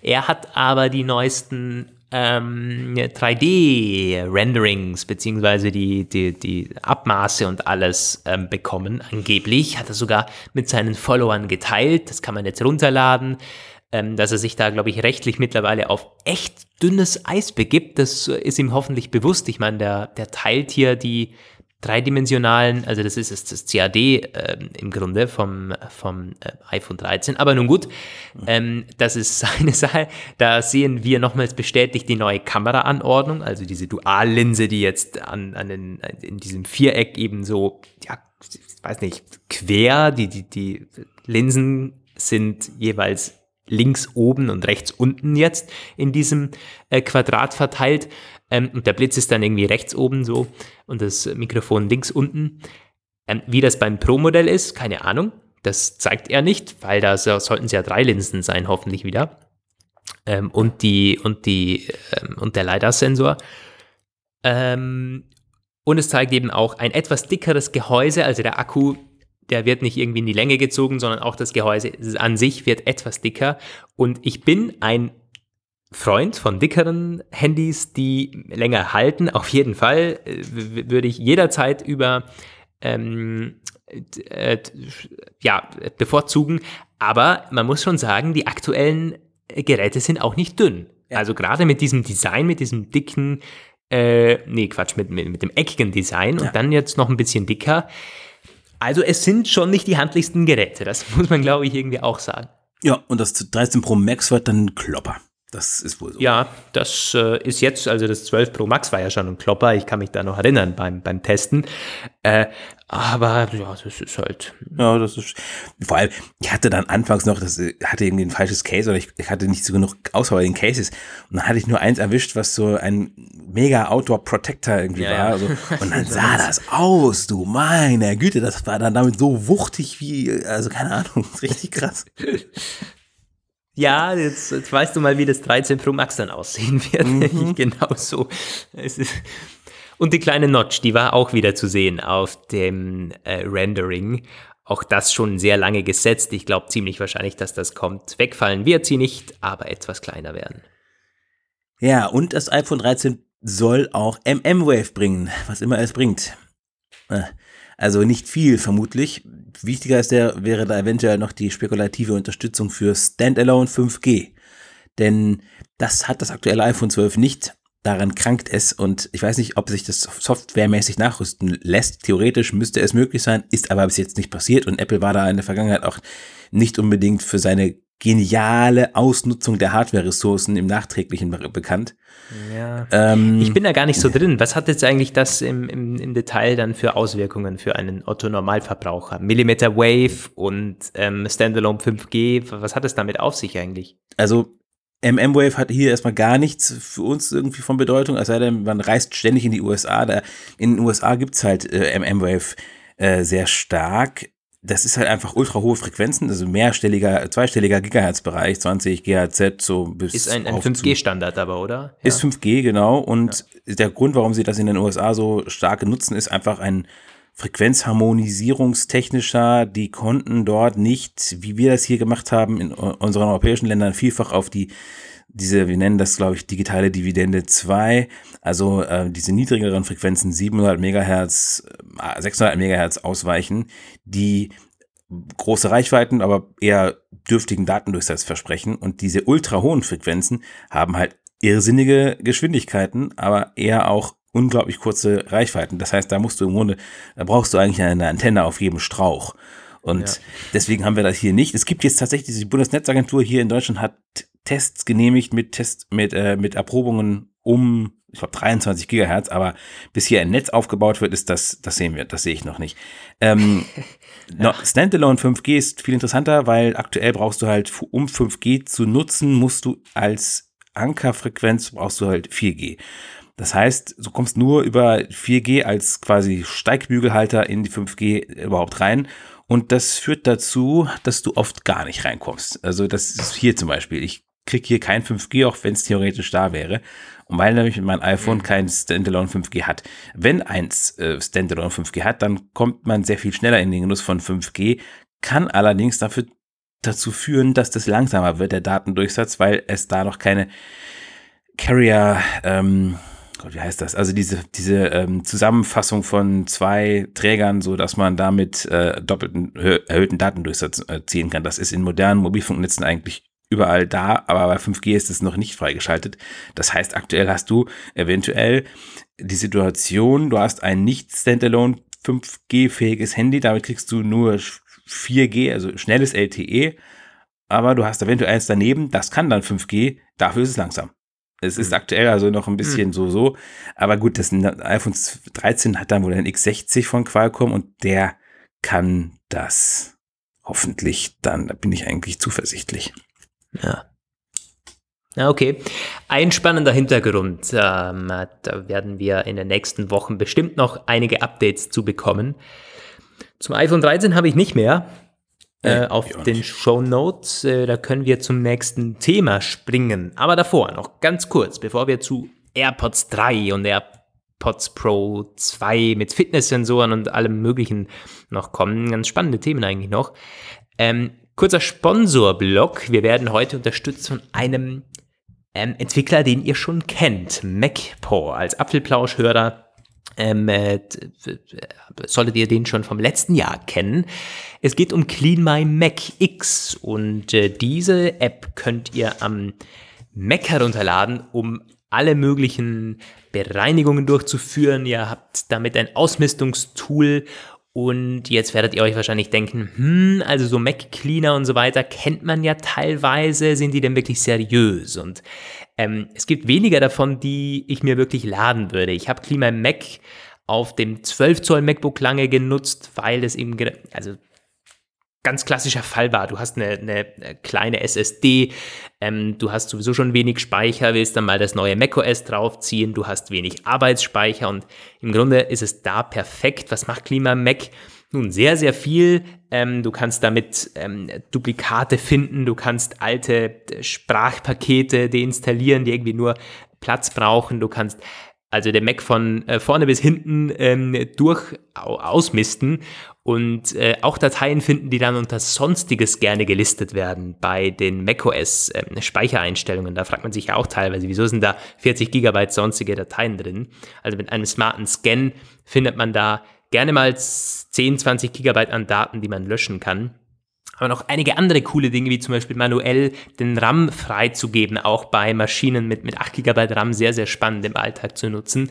S1: Er hat aber die neuesten ähm, 3D-Renderings beziehungsweise die, die, die Abmaße und alles ähm, bekommen. Angeblich hat er sogar mit seinen Followern geteilt. Das kann man jetzt runterladen. Ähm, dass er sich da, glaube ich, rechtlich mittlerweile auf echt dünnes Eis begibt. Das äh, ist ihm hoffentlich bewusst. Ich meine, der, der teilt hier die dreidimensionalen, also das ist das CAD ähm, im Grunde vom, vom äh, iPhone 13. Aber nun gut, ähm, das ist seine Sache. Da sehen wir nochmals bestätigt die neue Kameraanordnung, also diese Duallinse, die jetzt an, an den, in diesem Viereck eben so, ja, ich weiß nicht, quer, die, die, die Linsen sind jeweils links oben und rechts unten jetzt in diesem äh, Quadrat verteilt. Ähm, und der Blitz ist dann irgendwie rechts oben so und das Mikrofon links unten. Ähm, wie das beim Pro-Modell ist, keine Ahnung. Das zeigt er nicht, weil da so, sollten es ja drei Linsen sein, hoffentlich wieder. Ähm, und die, und die, ähm, und der LiDAR-Sensor. Ähm, und es zeigt eben auch ein etwas dickeres Gehäuse, also der Akku der wird nicht irgendwie in die Länge gezogen, sondern auch das Gehäuse an sich wird etwas dicker. Und ich bin ein Freund von dickeren Handys, die länger halten. Auf jeden Fall äh, würde ich jederzeit über ähm, äh, ja, bevorzugen. Aber man muss schon sagen, die aktuellen äh, Geräte sind auch nicht dünn. Also gerade mit diesem Design, mit diesem dicken, äh, nee, Quatsch, mit, mit, mit dem eckigen Design und dann jetzt noch ein bisschen dicker. Also es sind schon nicht die handlichsten Geräte, das muss man, glaube ich, irgendwie auch sagen.
S3: Ja, und das 13 Pro Max wird dann Klopper. Das ist wohl so.
S1: Ja, das äh, ist jetzt, also das 12 Pro Max war ja schon ein Klopper, ich kann mich da noch erinnern beim, beim Testen. Äh, aber ja, das ist halt.
S3: Ja, das ist. Vor allem, ich hatte dann anfangs noch, das äh, hatte irgendwie ein falsches Case oder ich, ich hatte nicht so genug Auswahl den Cases. Und dann hatte ich nur eins erwischt, was so ein mega Outdoor Protector irgendwie
S1: Ja,
S3: war.
S1: ja.
S3: Also, und dann sah das aus, du meine Güte, das war dann damit so wuchtig wie, also keine Ahnung, richtig krass.
S1: Ja, jetzt, jetzt weißt du mal, wie das 13 Pro Max dann aussehen wird. genau so. Und die kleine Notch, die war auch wieder zu sehen auf dem äh, Rendering. Auch das schon sehr lange gesetzt. Ich glaube ziemlich wahrscheinlich, dass das kommt. Wegfallen wird sie nicht, aber etwas kleiner werden.
S3: Ja, und das iPhone 13 soll auch MM-Wave bringen, was immer es bringt. Also nicht viel vermutlich. Wichtiger ist der, wäre da eventuell noch die spekulative Unterstützung für Standalone 5G. Denn das hat das aktuelle iPhone 12 nicht. Daran krankt es und ich weiß nicht, ob sich das softwaremäßig nachrüsten lässt. Theoretisch müsste es möglich sein, ist aber bis jetzt nicht passiert und Apple war da in der Vergangenheit auch nicht unbedingt für seine geniale Ausnutzung der Hardware-Ressourcen im Nachträglichen bekannt.
S1: Ja. Ähm, ich bin da gar nicht so drin. Was hat jetzt eigentlich das im, im, im Detail dann für Auswirkungen für einen Otto-Normalverbraucher? Millimeter Wave und ähm, Standalone 5G, was hat es damit auf sich eigentlich?
S3: Also MM-Wave hat hier erstmal gar nichts für uns irgendwie von Bedeutung, es sei denn, man reist ständig in die USA. Da, in den USA gibt's halt äh, MM-Wave äh, sehr stark das ist halt einfach ultra hohe Frequenzen, also mehrstelliger, zweistelliger Gigahertz-Bereich, 20 GHz so bis.
S1: Ist ein, ein 5G-Standard aber, oder?
S3: Ja. Ist 5G, genau. Und ja. der Grund, warum sie das in den USA so stark nutzen, ist einfach ein frequenzharmonisierungstechnischer. Die konnten dort nicht, wie wir das hier gemacht haben, in unseren europäischen Ländern vielfach auf die diese, wir nennen das, glaube ich, digitale Dividende 2, also äh, diese niedrigeren Frequenzen 700 Megahertz, 600 äh, Megahertz ausweichen, die große Reichweiten, aber eher dürftigen Datendurchsatz versprechen. Und diese ultra hohen Frequenzen haben halt irrsinnige Geschwindigkeiten, aber eher auch unglaublich kurze Reichweiten. Das heißt, da musst du im Grunde, da brauchst du eigentlich eine Antenne auf jedem Strauch. Und ja. deswegen haben wir das hier nicht. Es gibt jetzt tatsächlich, die Bundesnetzagentur hier in Deutschland hat Tests genehmigt mit Test, mit, äh, mit Erprobungen um, ich glaube, 23 Gigahertz, aber bis hier ein Netz aufgebaut wird, ist das, das sehen wir, das sehe ich noch nicht. Ähm, ja. Standalone 5G ist viel interessanter, weil aktuell brauchst du halt, um 5G zu nutzen, musst du als Ankerfrequenz brauchst du halt 4G. Das heißt, du kommst nur über 4G als quasi Steigbügelhalter in die 5G überhaupt rein. Und das führt dazu, dass du oft gar nicht reinkommst. Also das ist hier zum Beispiel. Ich kriege hier kein 5G, auch wenn es theoretisch da wäre. Und weil nämlich mein iPhone mhm. kein Standalone 5G hat. Wenn eins äh, Standalone 5G hat, dann kommt man sehr viel schneller in den Genuss von 5G, kann allerdings dafür dazu führen, dass das langsamer wird, der Datendurchsatz, weil es da noch keine Carrier, ähm, Gott, wie heißt das? Also diese, diese ähm, Zusammenfassung von zwei Trägern, so dass man damit äh, doppelten erhöhten Datendurchsatz äh, ziehen kann. Das ist in modernen Mobilfunknetzen eigentlich überall da, aber bei 5G ist es noch nicht freigeschaltet. Das heißt, aktuell hast du eventuell die Situation, du hast ein nicht standalone 5G-fähiges Handy, damit kriegst du nur 4G, also schnelles LTE, aber du hast eventuell eins daneben, das kann dann 5G, dafür ist es langsam. Es ist mhm. aktuell also noch ein bisschen mhm. so so, aber gut, das iPhone 13 hat dann wohl ein X60 von Qualcomm und der kann das hoffentlich dann, da bin ich eigentlich zuversichtlich.
S1: Ja. Ja, okay. Ein spannender Hintergrund. Ähm, da werden wir in den nächsten Wochen bestimmt noch einige Updates zu bekommen. Zum iPhone 13 habe ich nicht mehr. Äh, auf den Show Notes. Äh, da können wir zum nächsten Thema springen. Aber davor noch ganz kurz, bevor wir zu AirPods 3 und AirPods Pro 2 mit Fitnesssensoren und allem Möglichen noch kommen. Ganz spannende Themen eigentlich noch. Ähm, Kurzer Sponsorblock. Wir werden heute unterstützt von einem ähm, Entwickler, den ihr schon kennt, MacPaw. Als Apfelplauschhörer ähm, äh, solltet ihr den schon vom letzten Jahr kennen. Es geht um Clean My Mac X und äh, diese App könnt ihr am Mac herunterladen, um alle möglichen Bereinigungen durchzuführen. Ihr habt damit ein Ausmistungstool und jetzt werdet ihr euch wahrscheinlich denken, hm, also so Mac Cleaner und so weiter kennt man ja teilweise, sind die denn wirklich seriös? Und ähm, es gibt weniger davon, die ich mir wirklich laden würde. Ich habe My Mac auf dem 12 Zoll MacBook lange genutzt, weil es eben, also ganz klassischer Fall war. Du hast eine, eine kleine SSD, ähm, du hast sowieso schon wenig Speicher, willst dann mal das neue macOS draufziehen, du hast wenig Arbeitsspeicher und im Grunde ist es da perfekt. Was macht Klima Mac? Nun, sehr, sehr viel. Ähm, du kannst damit ähm, Duplikate finden, du kannst alte Sprachpakete deinstallieren, die irgendwie nur Platz brauchen, du kannst also der Mac von äh, vorne bis hinten ähm, durch ausmisten und äh, auch Dateien finden, die dann unter Sonstiges gerne gelistet werden bei den macOS äh, Speichereinstellungen. Da fragt man sich ja auch teilweise, wieso sind da 40 Gigabyte sonstige Dateien drin? Also mit einem smarten Scan findet man da gerne mal 10, 20 Gigabyte an Daten, die man löschen kann. Aber noch einige andere coole Dinge, wie zum Beispiel manuell den RAM freizugeben, auch bei Maschinen mit, mit 8 GB RAM, sehr, sehr spannend im Alltag zu nutzen.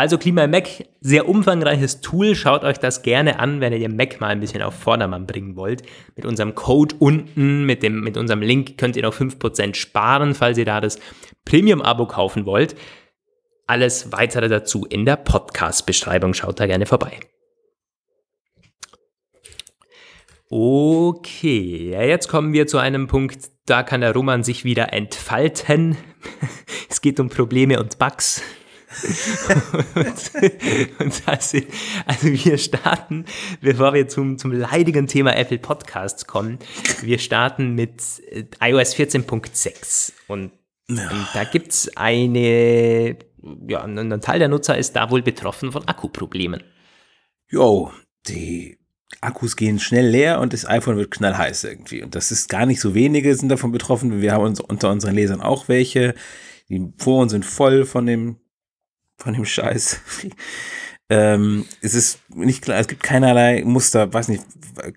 S1: Also Klima Mac, sehr umfangreiches Tool. Schaut euch das gerne an, wenn ihr den Mac mal ein bisschen auf Vordermann bringen wollt. Mit unserem Code unten, mit, dem, mit unserem Link könnt ihr noch 5% sparen, falls ihr da das Premium-Abo kaufen wollt. Alles weitere dazu in der Podcast-Beschreibung. Schaut da gerne vorbei. Okay, ja, jetzt kommen wir zu einem Punkt, da kann der Roman sich wieder entfalten. es geht um Probleme und Bugs. und, und also, also wir starten, bevor wir zum, zum leidigen Thema Apple Podcasts kommen, wir starten mit äh, iOS 14.6 und, ja. und da gibt es eine, ja, ein Teil der Nutzer ist da wohl betroffen von Akkuproblemen.
S3: Jo, die Akkus gehen schnell leer und das iPhone wird knallheiß irgendwie. Und das ist gar nicht so wenige sind davon betroffen. Wir haben uns unter unseren Lesern auch welche. Die Foren sind voll von dem, von dem Scheiß. ähm, es ist nicht klar, es gibt keinerlei Muster, weiß nicht,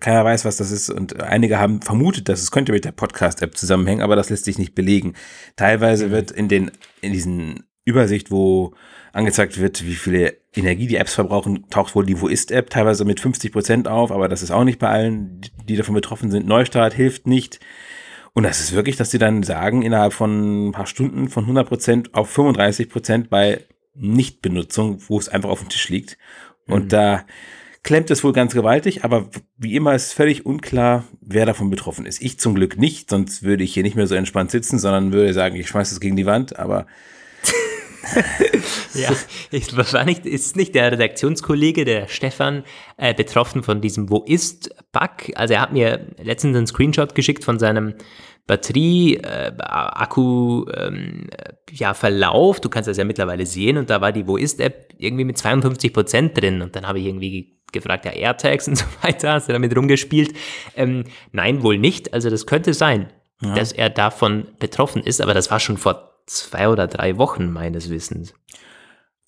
S3: keiner weiß, was das ist. Und einige haben vermutet, dass es könnte mit der Podcast-App zusammenhängen, aber das lässt sich nicht belegen. Teilweise mhm. wird in den, in diesen Übersicht, wo angezeigt wird, wie viele Energie die Apps verbrauchen, taucht wohl die Wo ist-App teilweise mit 50 Prozent auf, aber das ist auch nicht bei allen, die davon betroffen sind. Neustart hilft nicht. Und das ist wirklich, dass sie dann sagen, innerhalb von ein paar Stunden von 100 Prozent auf 35 Prozent bei Nichtbenutzung, wo es einfach auf dem Tisch liegt. Und mhm. da klemmt es wohl ganz gewaltig, aber wie immer ist völlig unklar, wer davon betroffen ist. Ich zum Glück nicht, sonst würde ich hier nicht mehr so entspannt sitzen, sondern würde sagen, ich schmeiße es gegen die Wand, aber
S1: ja, ich, nicht, ist nicht der Redaktionskollege, der Stefan, äh, betroffen von diesem Wo ist Bug? Also er hat mir letztens einen Screenshot geschickt von seinem Batterie-Akku äh, ähm, ja, Verlauf. Du kannst das ja mittlerweile sehen und da war die Wo ist App irgendwie mit 52 Prozent drin und dann habe ich irgendwie gefragt, ja, AirTags und so weiter, hast du damit rumgespielt? Ähm, nein, wohl nicht. Also das könnte sein, ja. dass er davon betroffen ist, aber das war schon vor zwei oder drei Wochen meines Wissens.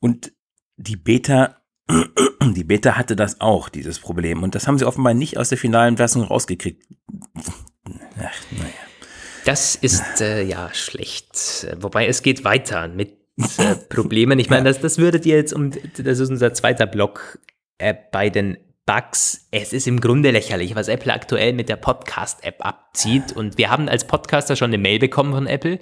S3: Und die Beta, die Beta hatte das auch, dieses Problem. Und das haben sie offenbar nicht aus der finalen Fassung rausgekriegt.
S1: Ach, naja. Das ist äh, ja schlecht. Wobei es geht weiter mit äh, Problemen. Ich meine, das, das würdet ihr jetzt um, das ist unser zweiter Block äh, bei den Bugs. Es ist im Grunde lächerlich, was Apple aktuell mit der Podcast-App abzieht. Und wir haben als Podcaster schon eine Mail bekommen von Apple.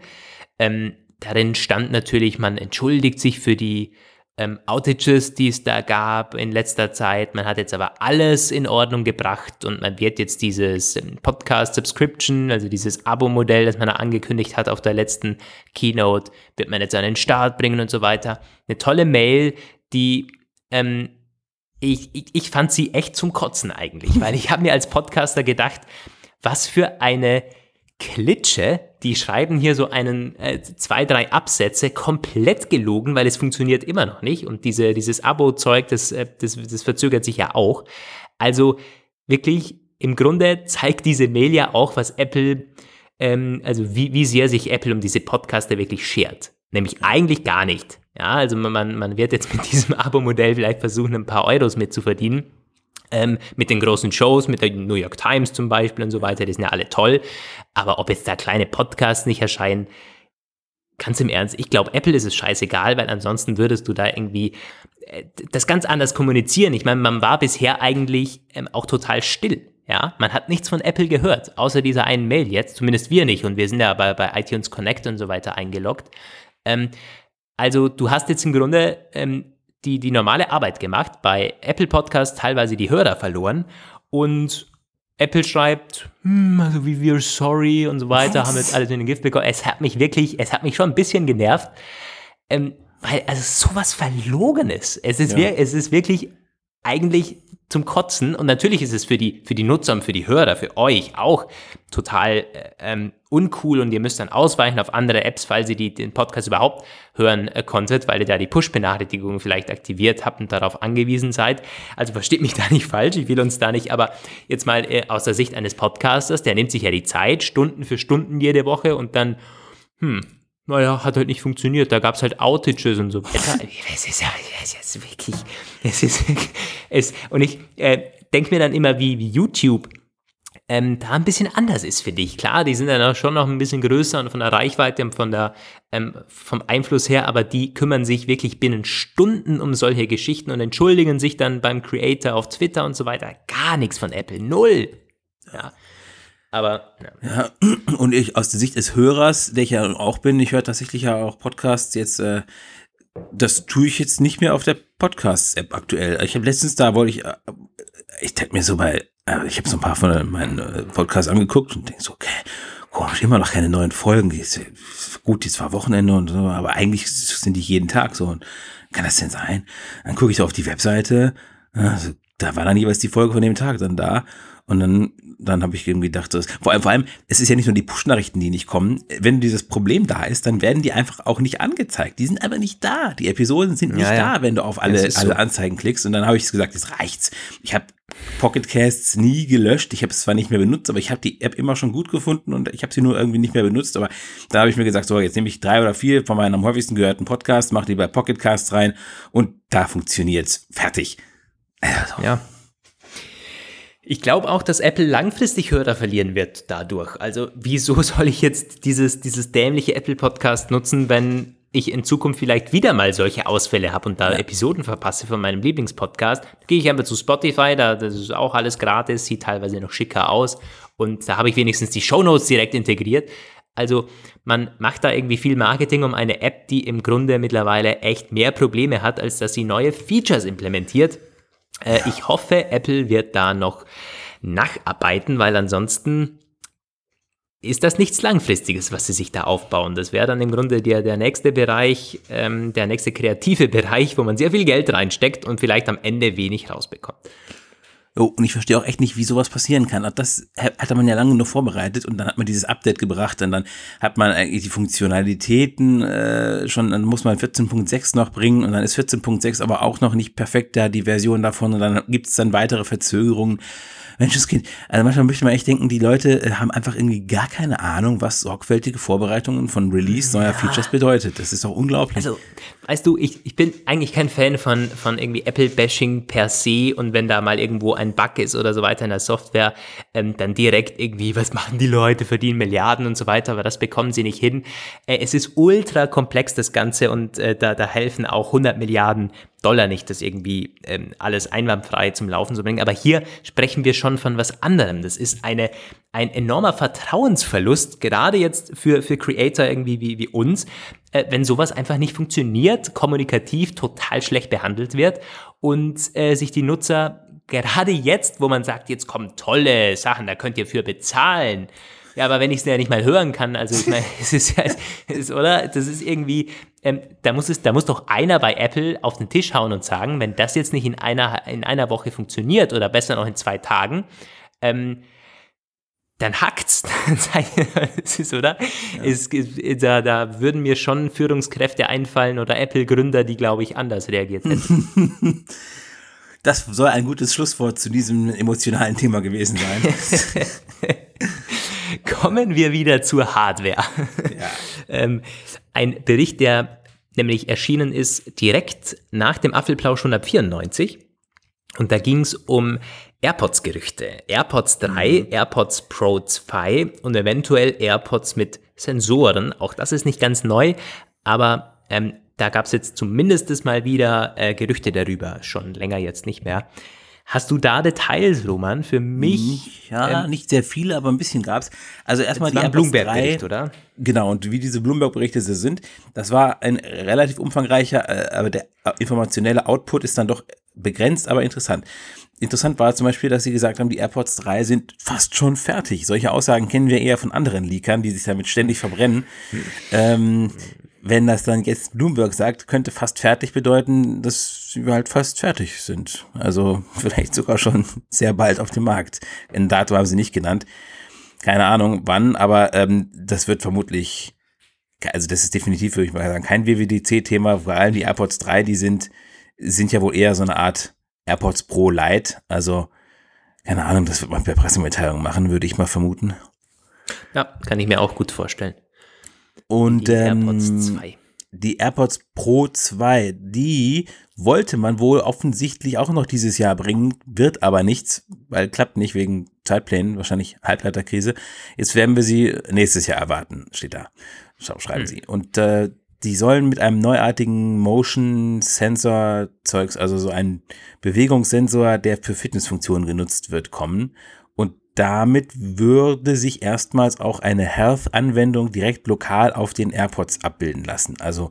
S1: Ähm, Darin stand natürlich, man entschuldigt sich für die ähm, Outages, die es da gab in letzter Zeit. Man hat jetzt aber alles in Ordnung gebracht und man wird jetzt dieses ähm, Podcast-Subscription, also dieses Abo-Modell, das man da angekündigt hat auf der letzten Keynote, wird man jetzt an den Start bringen und so weiter. Eine tolle Mail, die ähm, ich, ich, ich fand sie echt zum Kotzen eigentlich, weil ich habe mir als Podcaster gedacht, was für eine Klitsche, die schreiben hier so einen, äh, zwei, drei Absätze komplett gelogen, weil es funktioniert immer noch nicht. Und diese, dieses Abo-Zeug, das, äh, das, das verzögert sich ja auch. Also wirklich, im Grunde zeigt diese Mail ja auch, was Apple, ähm, also wie, wie sehr sich Apple um diese Podcaster wirklich schert. Nämlich eigentlich gar nicht. Ja, also man, man wird jetzt mit diesem Abo-Modell vielleicht versuchen, ein paar Euros mitzuverdienen ähm, mit den großen Shows, mit der New York Times zum Beispiel und so weiter, die sind ja alle toll. Aber ob jetzt da kleine Podcasts nicht erscheinen, ganz im Ernst, ich glaube, Apple ist es scheißegal, weil ansonsten würdest du da irgendwie äh, das ganz anders kommunizieren. Ich meine, man war bisher eigentlich ähm, auch total still. Ja, man hat nichts von Apple gehört, außer dieser einen Mail jetzt, zumindest wir nicht. Und wir sind ja bei, bei iTunes Connect und so weiter eingeloggt. Ähm, also du hast jetzt im Grunde ähm, die, die normale Arbeit gemacht, bei Apple Podcast teilweise die Hörer verloren und Apple schreibt, hm, also wie wir sorry und so weiter, Was? haben jetzt alles in den Gift bekommen. Es hat mich wirklich, es hat mich schon ein bisschen genervt, ähm, weil also sowas Verlogenes. Es ist, ja. es ist wirklich eigentlich zum Kotzen. Und natürlich ist es für die, für die Nutzer und für die Hörer, für euch auch total äh, ähm, uncool und ihr müsst dann ausweichen auf andere Apps, falls ihr die, den Podcast überhaupt hören äh, konntet, weil ihr da die Push-Benachrichtigungen vielleicht aktiviert habt und darauf angewiesen seid. Also versteht mich da nicht falsch, ich will uns da nicht, aber jetzt mal äh, aus der Sicht eines Podcasters, der nimmt sich ja die Zeit, Stunden für Stunden jede Woche und dann, hm, naja, hat halt nicht funktioniert. Da gab es halt Outages und so. Es ist ja es ist wirklich, es ist, es, und ich äh, denke mir dann immer, wie, wie YouTube ähm, da ein bisschen anders ist, finde ich. Klar, die sind dann auch schon noch ein bisschen größer und von der Reichweite und von der, ähm, vom Einfluss her, aber die kümmern sich wirklich binnen Stunden um solche Geschichten und entschuldigen sich dann beim Creator auf Twitter und so weiter. Gar nichts von Apple. Null. Ja. Aber
S3: ja. ja. und ich aus der Sicht des Hörers, der ich ja auch bin, ich höre tatsächlich ja auch Podcasts jetzt, äh, das tue ich jetzt nicht mehr auf der Podcasts-App aktuell. Ich habe letztens da wollte ich, äh, ich denke mir so bei, äh, ich habe so ein paar von meinen äh, Podcasts angeguckt und denke so, okay, komisch, immer noch keine neuen Folgen. Gut, die zwar Wochenende und so, aber eigentlich sind die jeden Tag so. Und kann das denn sein? Dann gucke ich so auf die Webseite, also, da war dann jeweils die Folge von dem Tag dann da. Und dann, dann habe ich irgendwie gedacht, das, vor allem, vor allem, es ist ja nicht nur die Push-Nachrichten, die nicht kommen. Wenn dieses Problem da ist, dann werden die einfach auch nicht angezeigt. Die sind einfach nicht da. Die Episoden sind nicht ja, da, wenn du auf alle, alle so. Anzeigen klickst. Und dann habe ich gesagt, jetzt reicht's. Ich habe Pocketcasts nie gelöscht. Ich habe es zwar nicht mehr benutzt, aber ich habe die App immer schon gut gefunden und ich habe sie nur irgendwie nicht mehr benutzt. Aber da habe ich mir gesagt, so, jetzt nehme ich drei oder vier von meinen am häufigsten gehörten Podcasts, mache die bei Pocketcasts rein und da funktioniert's. Fertig.
S1: Also. Ja. Ich glaube auch, dass Apple langfristig Hörer verlieren wird dadurch. Also wieso soll ich jetzt dieses, dieses dämliche Apple Podcast nutzen, wenn ich in Zukunft vielleicht wieder mal solche Ausfälle habe und da ja. Episoden verpasse von meinem Lieblingspodcast, gehe ich einfach zu Spotify, da das ist auch alles gratis, sieht teilweise noch schicker aus und da habe ich wenigstens die Shownotes direkt integriert. Also man macht da irgendwie viel Marketing um eine App, die im Grunde mittlerweile echt mehr Probleme hat, als dass sie neue Features implementiert. Äh. Ich hoffe, Apple wird da noch nacharbeiten, weil ansonsten ist das nichts Langfristiges, was sie sich da aufbauen. Das wäre dann im Grunde der, der nächste Bereich, ähm, der nächste kreative Bereich, wo man sehr viel Geld reinsteckt und vielleicht am Ende wenig rausbekommt.
S3: Oh, und ich verstehe auch echt nicht, wie sowas passieren kann. Das hatte man ja lange nur vorbereitet und dann hat man dieses Update gebracht und dann hat man eigentlich die Funktionalitäten äh, schon, dann muss man 14.6 noch bringen und dann ist 14.6 aber auch noch nicht perfekt da, die Version davon und dann gibt es dann weitere Verzögerungen. Menschenskind. Also manchmal möchte man echt denken, die Leute äh, haben einfach irgendwie gar keine Ahnung, was sorgfältige Vorbereitungen von Release neuer ja. Features bedeutet. Das ist doch unglaublich.
S1: Also, weißt du, ich, ich bin eigentlich kein Fan von, von irgendwie Apple-Bashing per se und wenn da mal irgendwo ein Bug ist oder so weiter in der Software, ähm, dann direkt irgendwie, was machen die Leute, verdienen Milliarden und so weiter, aber das bekommen sie nicht hin. Äh, es ist ultra komplex, das Ganze, und äh, da, da helfen auch 100 Milliarden Dollar nicht, das irgendwie ähm, alles einwandfrei zum Laufen zu bringen. Aber hier sprechen wir schon von was anderem. Das ist eine, ein enormer Vertrauensverlust, gerade jetzt für, für Creator irgendwie wie, wie uns, äh, wenn sowas einfach nicht funktioniert, kommunikativ total schlecht behandelt wird und äh, sich die Nutzer gerade jetzt, wo man sagt, jetzt kommen tolle Sachen, da könnt ihr für bezahlen, ja, aber wenn ich es ja nicht mal hören kann, also ich meine, es ist ja, oder? Das ist irgendwie, ähm, da muss es, da muss doch einer bei Apple auf den Tisch hauen und sagen, wenn das jetzt nicht in einer, in einer Woche funktioniert oder besser noch in zwei Tagen, ähm, dann hackt's. das ist, oder? Ja. Es, da, da würden mir schon Führungskräfte einfallen oder Apple-Gründer, die, glaube ich, anders reagiert hätten.
S3: Das soll ein gutes Schlusswort zu diesem emotionalen Thema gewesen sein.
S1: Kommen wir wieder zur Hardware. Ja. ähm, ein Bericht, der nämlich erschienen ist direkt nach dem Apfelplausch 194. Und da ging es um AirPods-Gerüchte. AirPods 3, mhm. AirPods Pro 2 und eventuell AirPods mit Sensoren. Auch das ist nicht ganz neu, aber ähm, da gab es jetzt zumindest mal wieder äh, Gerüchte darüber, schon länger jetzt nicht mehr. Hast du da Details, Roman? Für mich?
S3: Ja, ähm, nicht sehr viele, aber ein bisschen gab's. Also erstmal die
S1: Bloomberg-Bericht, oder?
S3: Genau, und wie diese Bloomberg-Berichte sind, das war ein relativ umfangreicher, äh, aber der informationelle Output ist dann doch begrenzt, aber interessant. Interessant war zum Beispiel, dass sie gesagt haben, die AirPods 3 sind fast schon fertig. Solche Aussagen kennen wir eher von anderen Leakern, die sich damit ständig verbrennen. Hm. Ähm, wenn das dann jetzt Bloomberg sagt, könnte fast fertig bedeuten, dass sie halt fast fertig sind. Also vielleicht sogar schon sehr bald auf dem Markt. Ein Datum haben sie nicht genannt. Keine Ahnung wann, aber ähm, das wird vermutlich, also das ist definitiv, würde ich mal sagen, kein WWDC-Thema. Vor allem die AirPods 3, die sind, sind ja wohl eher so eine Art AirPods Pro Lite. Also keine Ahnung, das wird man per Pressemitteilung machen, würde ich mal vermuten.
S1: Ja, kann ich mir auch gut vorstellen.
S3: Und die ähm, AirPods 2. Die AirPods Pro 2, die wollte man wohl offensichtlich auch noch dieses Jahr bringen, wird aber nichts, weil klappt nicht wegen Zeitplänen, wahrscheinlich Halbleiterkrise. Jetzt werden wir sie nächstes Jahr erwarten, steht da. Schreiben hm. sie. Und äh, die sollen mit einem neuartigen Motion Sensor Zeugs, also so ein Bewegungssensor, der für Fitnessfunktionen genutzt wird, kommen damit würde sich erstmals auch eine Health-Anwendung direkt lokal auf den AirPods abbilden lassen. Also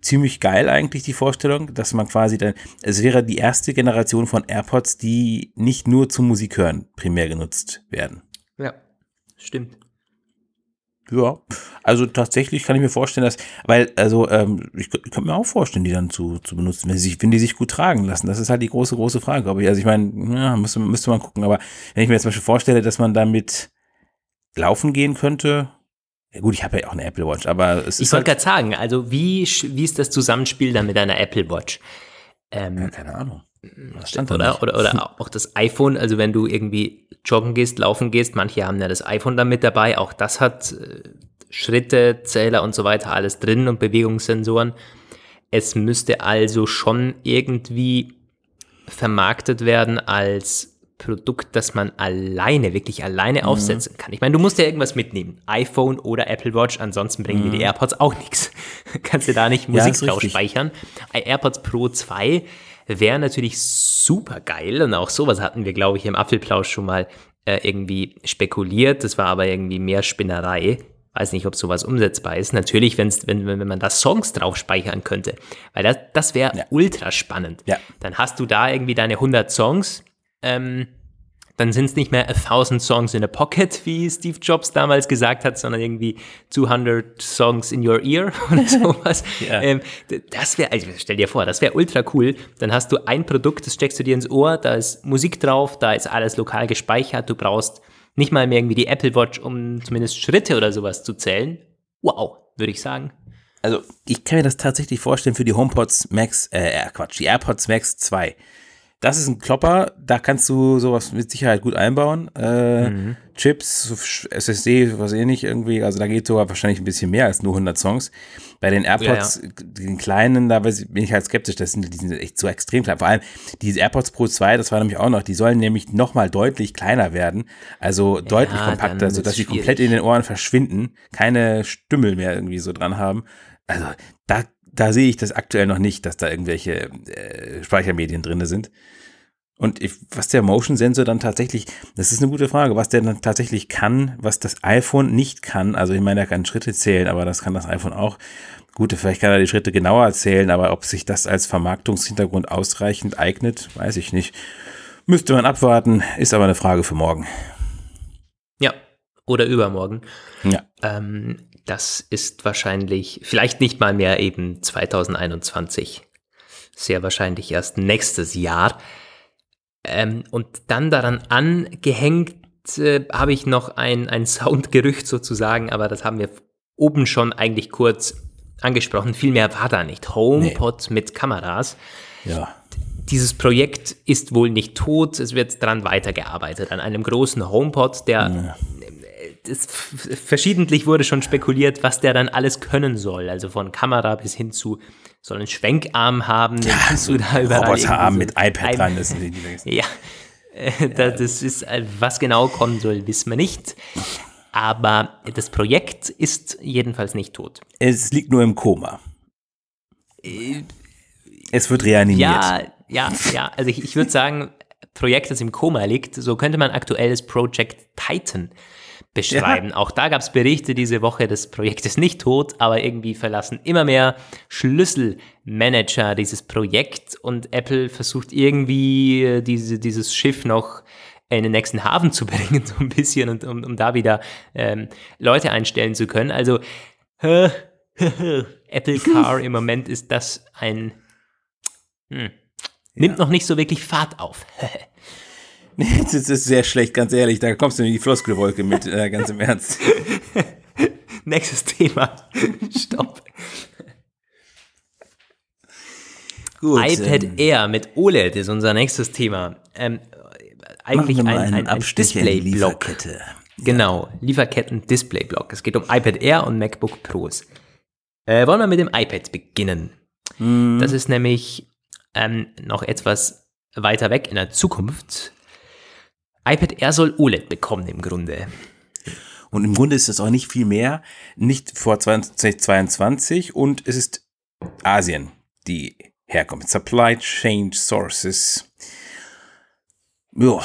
S3: ziemlich geil eigentlich die Vorstellung, dass man quasi dann, es wäre die erste Generation von AirPods, die nicht nur zum Musik hören primär genutzt werden.
S1: Ja, stimmt.
S3: Ja, also tatsächlich kann ich mir vorstellen, dass, weil, also, ähm, ich, ich könnte mir auch vorstellen, die dann zu, zu benutzen, wenn, sie sich, wenn die sich gut tragen lassen. Das ist halt die große, große Frage, glaube ich. Also ich meine, ja, müsste, müsste man gucken. Aber wenn ich mir jetzt zum Beispiel vorstelle, dass man damit laufen gehen könnte, ja gut, ich habe ja auch eine Apple Watch, aber es
S1: ich
S3: ist.
S1: Ich wollte halt, gerade sagen, also wie, wie ist das Zusammenspiel dann mit einer Apple Watch?
S3: Ähm, ja, keine Ahnung.
S1: Oder, oder, oder auch das iPhone, also wenn du irgendwie joggen gehst, laufen gehst, manche haben ja das iPhone dann mit dabei, auch das hat äh, Schritte, Zähler und so weiter alles drin und Bewegungssensoren. Es müsste also schon irgendwie vermarktet werden als Produkt, das man alleine, wirklich alleine mhm. aufsetzen kann. Ich meine, du musst ja irgendwas mitnehmen. iPhone oder Apple Watch, ansonsten bringen mhm. dir die AirPods auch nichts. Kannst du da nicht Musik ja, drauf speichern. AirPods Pro 2 wäre natürlich super geil und auch sowas hatten wir, glaube ich, im Apfelplausch schon mal äh, irgendwie spekuliert. Das war aber irgendwie mehr Spinnerei. Weiß nicht, ob sowas umsetzbar ist. Natürlich, wenn's, wenn, wenn man da Songs drauf speichern könnte, weil das, das wäre ja. ultra spannend. Ja. Dann hast du da irgendwie deine 100 Songs. Ähm, dann sind es nicht mehr a thousand songs in a pocket, wie Steve Jobs damals gesagt hat, sondern irgendwie 200 songs in your ear oder sowas. ja. ähm, das wäre, also stell dir vor, das wäre ultra cool. Dann hast du ein Produkt, das steckst du dir ins Ohr, da ist Musik drauf, da ist alles lokal gespeichert, du brauchst nicht mal mehr irgendwie die Apple Watch, um zumindest Schritte oder sowas zu zählen. Wow, würde ich sagen.
S3: Also, ich kann mir das tatsächlich vorstellen für die HomePods Max, äh, Quatsch, die AirPods Max 2 das ist ein Klopper, da kannst du sowas mit Sicherheit gut einbauen. Äh, mhm. Chips, SSD, was ähnlich irgendwie, also da geht sogar wahrscheinlich ein bisschen mehr als nur 100 Songs. Bei den AirPods, ja, ja. den kleinen, da bin ich halt skeptisch, das sind, die sind echt so extrem klein. Vor allem die AirPods Pro 2, das war nämlich auch noch, die sollen nämlich nochmal deutlich kleiner werden, also deutlich ja, kompakter, sodass sie komplett in den Ohren verschwinden, keine Stümmel mehr irgendwie so dran haben. Also da da sehe ich das aktuell noch nicht, dass da irgendwelche äh, Speichermedien drin sind. Und ich, was der Motion Sensor dann tatsächlich, das ist eine gute Frage, was der dann tatsächlich kann, was das iPhone nicht kann. Also ich meine, er kann Schritte zählen, aber das kann das iPhone auch. Gut, vielleicht kann er die Schritte genauer zählen, aber ob sich das als Vermarktungshintergrund ausreichend eignet, weiß ich nicht. Müsste man abwarten, ist aber eine Frage für morgen.
S1: Ja, oder übermorgen.
S3: Ja.
S1: Ähm, das ist wahrscheinlich, vielleicht nicht mal mehr eben 2021. Sehr wahrscheinlich erst nächstes Jahr. Ähm, und dann daran angehängt äh, habe ich noch ein, ein Soundgerücht sozusagen, aber das haben wir oben schon eigentlich kurz angesprochen. Viel mehr war da nicht. HomePod nee. mit Kameras.
S3: Ja.
S1: Dieses Projekt ist wohl nicht tot, es wird daran weitergearbeitet, an einem großen HomePod, der ja es, verschiedentlich wurde schon spekuliert, was der dann alles können soll. Also von Kamera bis hin zu soll einen Schwenkarm haben,
S3: den ja, kannst so du da überall. Roboterarm so mit iPad dran,
S1: das sind die Ja, äh, das ist, äh, was genau kommen soll, wissen wir nicht. Aber das Projekt ist jedenfalls nicht tot.
S3: Es liegt nur im Koma. Äh, es wird reanimiert.
S1: Ja, ja, ja. Also ich, ich würde sagen, Projekt, das im Koma liegt, so könnte man aktuelles Project Titan beschreiben. Ja. Auch da gab es Berichte diese Woche, das Projekt ist nicht tot, aber irgendwie verlassen immer mehr Schlüsselmanager dieses Projekt und Apple versucht irgendwie äh, diese, dieses Schiff noch in den nächsten Hafen zu bringen, so ein bisschen, und, um, um da wieder ähm, Leute einstellen zu können. Also, Apple Car im Moment ist das ein. Hm, nimmt ja. noch nicht so wirklich Fahrt auf.
S3: Das ist sehr schlecht, ganz ehrlich. Da kommst du in die Floskelwolke mit, äh, ganz im Ernst.
S1: Nächstes Thema. Stopp. Gut, iPad ähm, Air mit OLED ist unser nächstes Thema. Ähm, eigentlich ein, ein, ein Display-Block. Genau, Lieferketten-Display-Block. Es geht um iPad Air und MacBook Pros. Äh, wollen wir mit dem iPad beginnen? Mm. Das ist nämlich ähm, noch etwas weiter weg in der Zukunft. iPad Air soll OLED bekommen im Grunde.
S3: Und im Grunde ist es auch nicht viel mehr, nicht vor 2022 und es ist Asien, die herkommt. Supply Chain Sources. Ja,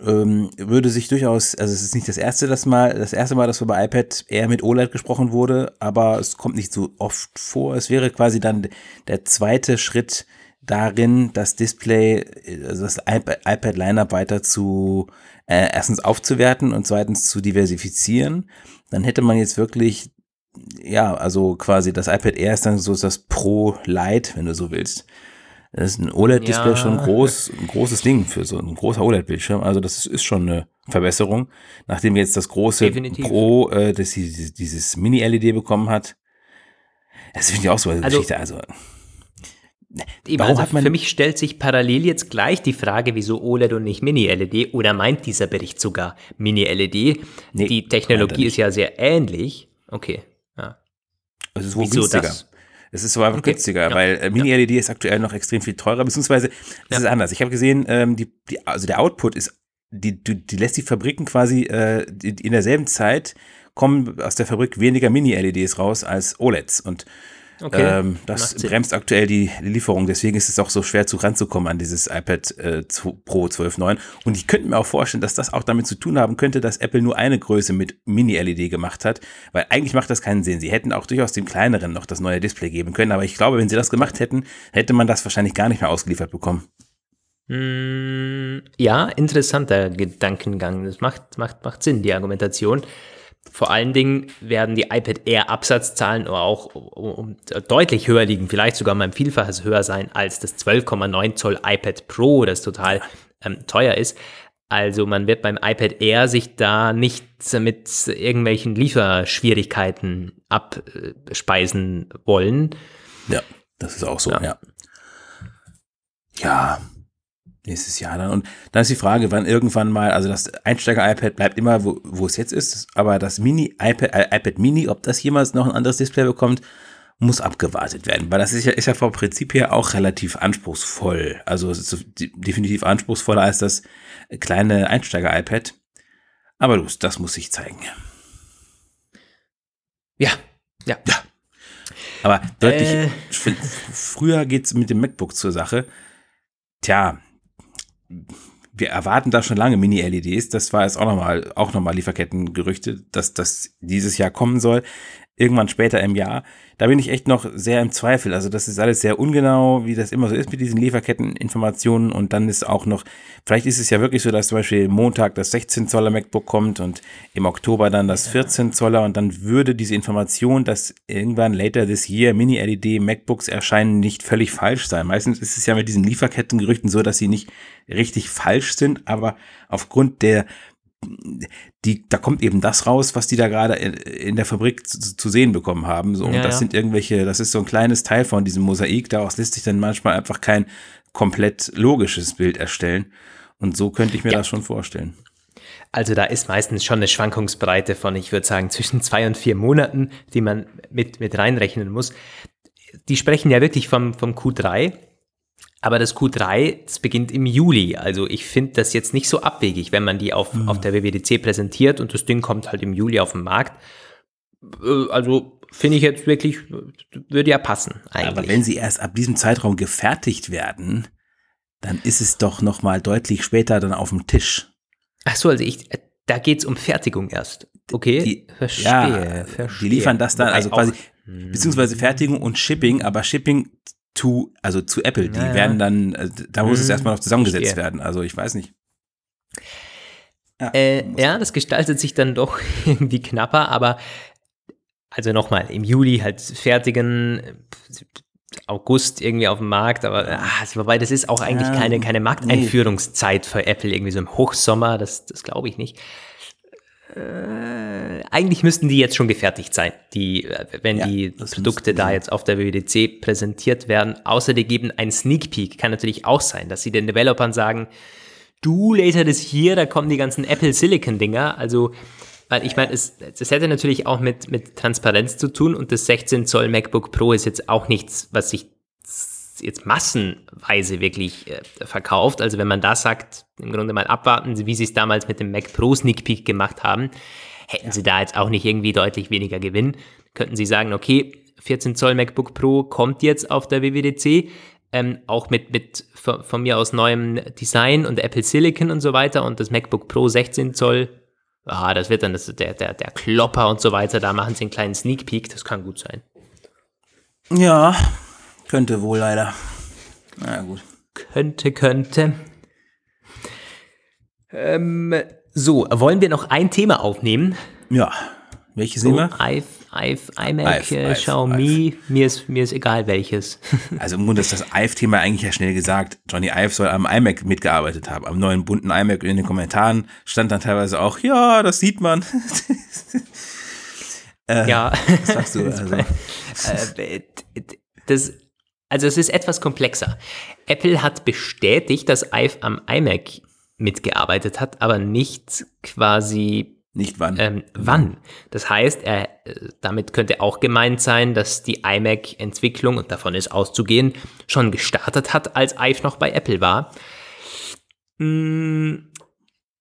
S3: ähm, würde sich durchaus, also es ist nicht das erste, das mal, das erste Mal, dass über iPad eher mit OLED gesprochen wurde, aber es kommt nicht so oft vor. Es wäre quasi dann der zweite Schritt darin, das Display, also das iPad, Lineup weiter zu äh, erstens aufzuwerten und zweitens zu diversifizieren. Dann hätte man jetzt wirklich ja, also quasi das iPad Air ist dann so das Pro Lite, wenn du so willst. Das ist ein OLED-Display ja. schon groß, ein großes Ding für so ein großer OLED-Bildschirm. Also das ist schon eine Verbesserung. Nachdem jetzt das große Definitiv. Pro, äh, das dieses, dieses Mini-LED bekommen hat. Das finde ich auch so eine also, Geschichte. Also,
S1: Eben, Warum also hat man für mich stellt sich parallel jetzt gleich die Frage, wieso OLED und nicht Mini-LED oder meint dieser Bericht sogar Mini-LED? Nee, die Technologie ist ja sehr ähnlich. Okay, ja.
S3: Es ist wohl wieso günstiger. Das? Es ist so einfach okay. günstiger, ja. weil äh, Mini-LED ja. ist aktuell noch extrem viel teurer, beziehungsweise es ist anders. Ich habe gesehen, ähm, die, die, also der Output ist, die, die, die lässt die Fabriken quasi äh, in derselben Zeit kommen aus der Fabrik weniger Mini-LEDs raus als OLEDs und Okay. Ähm, das bremst aktuell die, Lieferung, deswegen ist es auch so schwer zu ranzukommen an dieses iPad äh, Pro 12.9. Und ich könnte mir auch vorstellen, dass das auch damit zu tun haben könnte, dass Apple nur eine Größe mit Mini-LED gemacht hat, weil eigentlich macht das keinen Sinn. Sie hätten auch durchaus dem kleineren noch das neue Display geben können, aber ich glaube, wenn sie das gemacht hätten, hätte man das wahrscheinlich gar nicht mehr ausgeliefert bekommen.
S1: Mm, ja, interessanter Gedankengang. Das macht, macht, macht Sinn, die Argumentation. Vor allen Dingen werden die iPad Air Absatzzahlen auch um, deutlich höher liegen, vielleicht sogar mal ein Vielfaches höher sein als das 12,9 Zoll iPad Pro, das total ähm, teuer ist. Also man wird beim iPad Air sich da nicht mit irgendwelchen Lieferschwierigkeiten abspeisen wollen.
S3: Ja, das ist auch so, ja. Ja, ja nächstes Jahr dann. Und dann ist die Frage, wann irgendwann mal, also das Einsteiger-iPad bleibt immer, wo, wo es jetzt ist, aber das Mini-iPad, äh, iPad Mini, ob das jemals noch ein anderes Display bekommt, muss abgewartet werden, weil das ist ja, ist ja vom Prinzip her auch relativ anspruchsvoll. Also es definitiv anspruchsvoller als das kleine Einsteiger-iPad. Aber los, das muss sich zeigen.
S1: Ja, ja. Ja.
S3: Aber deutlich, äh. früher geht's mit dem MacBook zur Sache. Tja, wir erwarten da schon lange Mini-LEDs. Das war jetzt auch nochmal, auch nochmal Lieferkettengerüchte, dass das dieses Jahr kommen soll irgendwann später im Jahr. Da bin ich echt noch sehr im Zweifel. Also das ist alles sehr ungenau, wie das immer so ist mit diesen Lieferketteninformationen. Und dann ist auch noch, vielleicht ist es ja wirklich so, dass zum Beispiel Montag das 16 Zoller MacBook kommt und im Oktober dann das 14 Zoller. Und dann würde diese Information, dass irgendwann later this year Mini-LED MacBooks erscheinen, nicht völlig falsch sein. Meistens ist es ja mit diesen Lieferkettengerüchten so, dass sie nicht richtig falsch sind, aber aufgrund der die, da kommt eben das raus, was die da gerade in der Fabrik zu, zu, sehen bekommen haben. So, und ja, das ja. sind irgendwelche, das ist so ein kleines Teil von diesem Mosaik. Daraus lässt sich dann manchmal einfach kein komplett logisches Bild erstellen. Und so könnte ich mir ja. das schon vorstellen.
S1: Also da ist meistens schon eine Schwankungsbreite von, ich würde sagen, zwischen zwei und vier Monaten, die man mit, mit reinrechnen muss. Die sprechen ja wirklich vom, vom Q3. Aber das Q3, das beginnt im Juli. Also ich finde das jetzt nicht so abwegig, wenn man die auf, mhm. auf der WWDC präsentiert und das Ding kommt halt im Juli auf den Markt. Äh, also finde ich jetzt wirklich, würde ja passen eigentlich.
S3: Aber wenn sie erst ab diesem Zeitraum gefertigt werden, dann ist es doch noch mal deutlich später dann auf dem Tisch.
S1: Ach so, also ich, da geht es um Fertigung erst. Okay,
S3: die, verstehe, ja, verstehe. Die liefern das dann, also quasi, beziehungsweise Fertigung und Shipping, aber Shipping zu, also zu Apple. Die ja, werden dann, äh, da muss mhm. es erstmal noch zusammengesetzt werden. Also ich weiß nicht.
S1: Ja, äh, ja, das gestaltet sich dann doch irgendwie knapper, aber also nochmal, im Juli halt fertigen, August irgendwie auf dem Markt, aber ah, wobei das ist auch eigentlich keine, keine Markteinführungszeit für Apple, irgendwie so im Hochsommer, das, das glaube ich nicht. Äh, eigentlich müssten die jetzt schon gefertigt sein, die, äh, wenn ja, die Produkte da jetzt auf der WWDC präsentiert werden. Außer die geben einen Sneak Peek. Kann natürlich auch sein, dass sie den Developern sagen, du laser das hier, da kommen die ganzen Apple Silicon Dinger. Also, weil ich meine, es, das hätte natürlich auch mit, mit Transparenz zu tun und das 16 Zoll MacBook Pro ist jetzt auch nichts, was sich jetzt massenweise wirklich äh, verkauft. Also wenn man da sagt, im Grunde mal abwarten, wie sie es damals mit dem Mac Pro Sneak Peek gemacht haben, hätten sie da jetzt auch nicht irgendwie deutlich weniger Gewinn. Könnten sie sagen, okay, 14 Zoll MacBook Pro kommt jetzt auf der WWDC, ähm, auch mit, mit von, von, mir aus neuem Design und Apple Silicon und so weiter und das MacBook Pro 16 Zoll, ah, das wird dann das, der, der, der Klopper und so weiter, da machen sie einen kleinen Sneak Peek, das kann gut sein.
S3: Ja, könnte wohl leider. Na gut.
S1: Könnte, könnte. Ähm, so, wollen wir noch ein Thema aufnehmen?
S3: Ja. Welches so, Thema?
S1: I, I, iMac, Ive, Xiaomi, Ive. Mir, ist, mir ist egal welches.
S3: also im Grunde ist das Ive-Thema eigentlich ja schnell gesagt. Johnny Ive soll am iMac mitgearbeitet haben, am neuen bunten iMac. In den Kommentaren stand dann teilweise auch, ja, das sieht man.
S1: äh, ja. Was sagst du also? Äh, das also es ist etwas komplexer. Apple hat bestätigt, dass Ive am iMac mitgearbeitet hat, aber nicht quasi
S3: nicht wann.
S1: Ähm, wann. Das heißt, er, damit könnte auch gemeint sein, dass die iMac-Entwicklung, und davon ist auszugehen, schon gestartet hat, als Ive noch bei Apple war. Hm,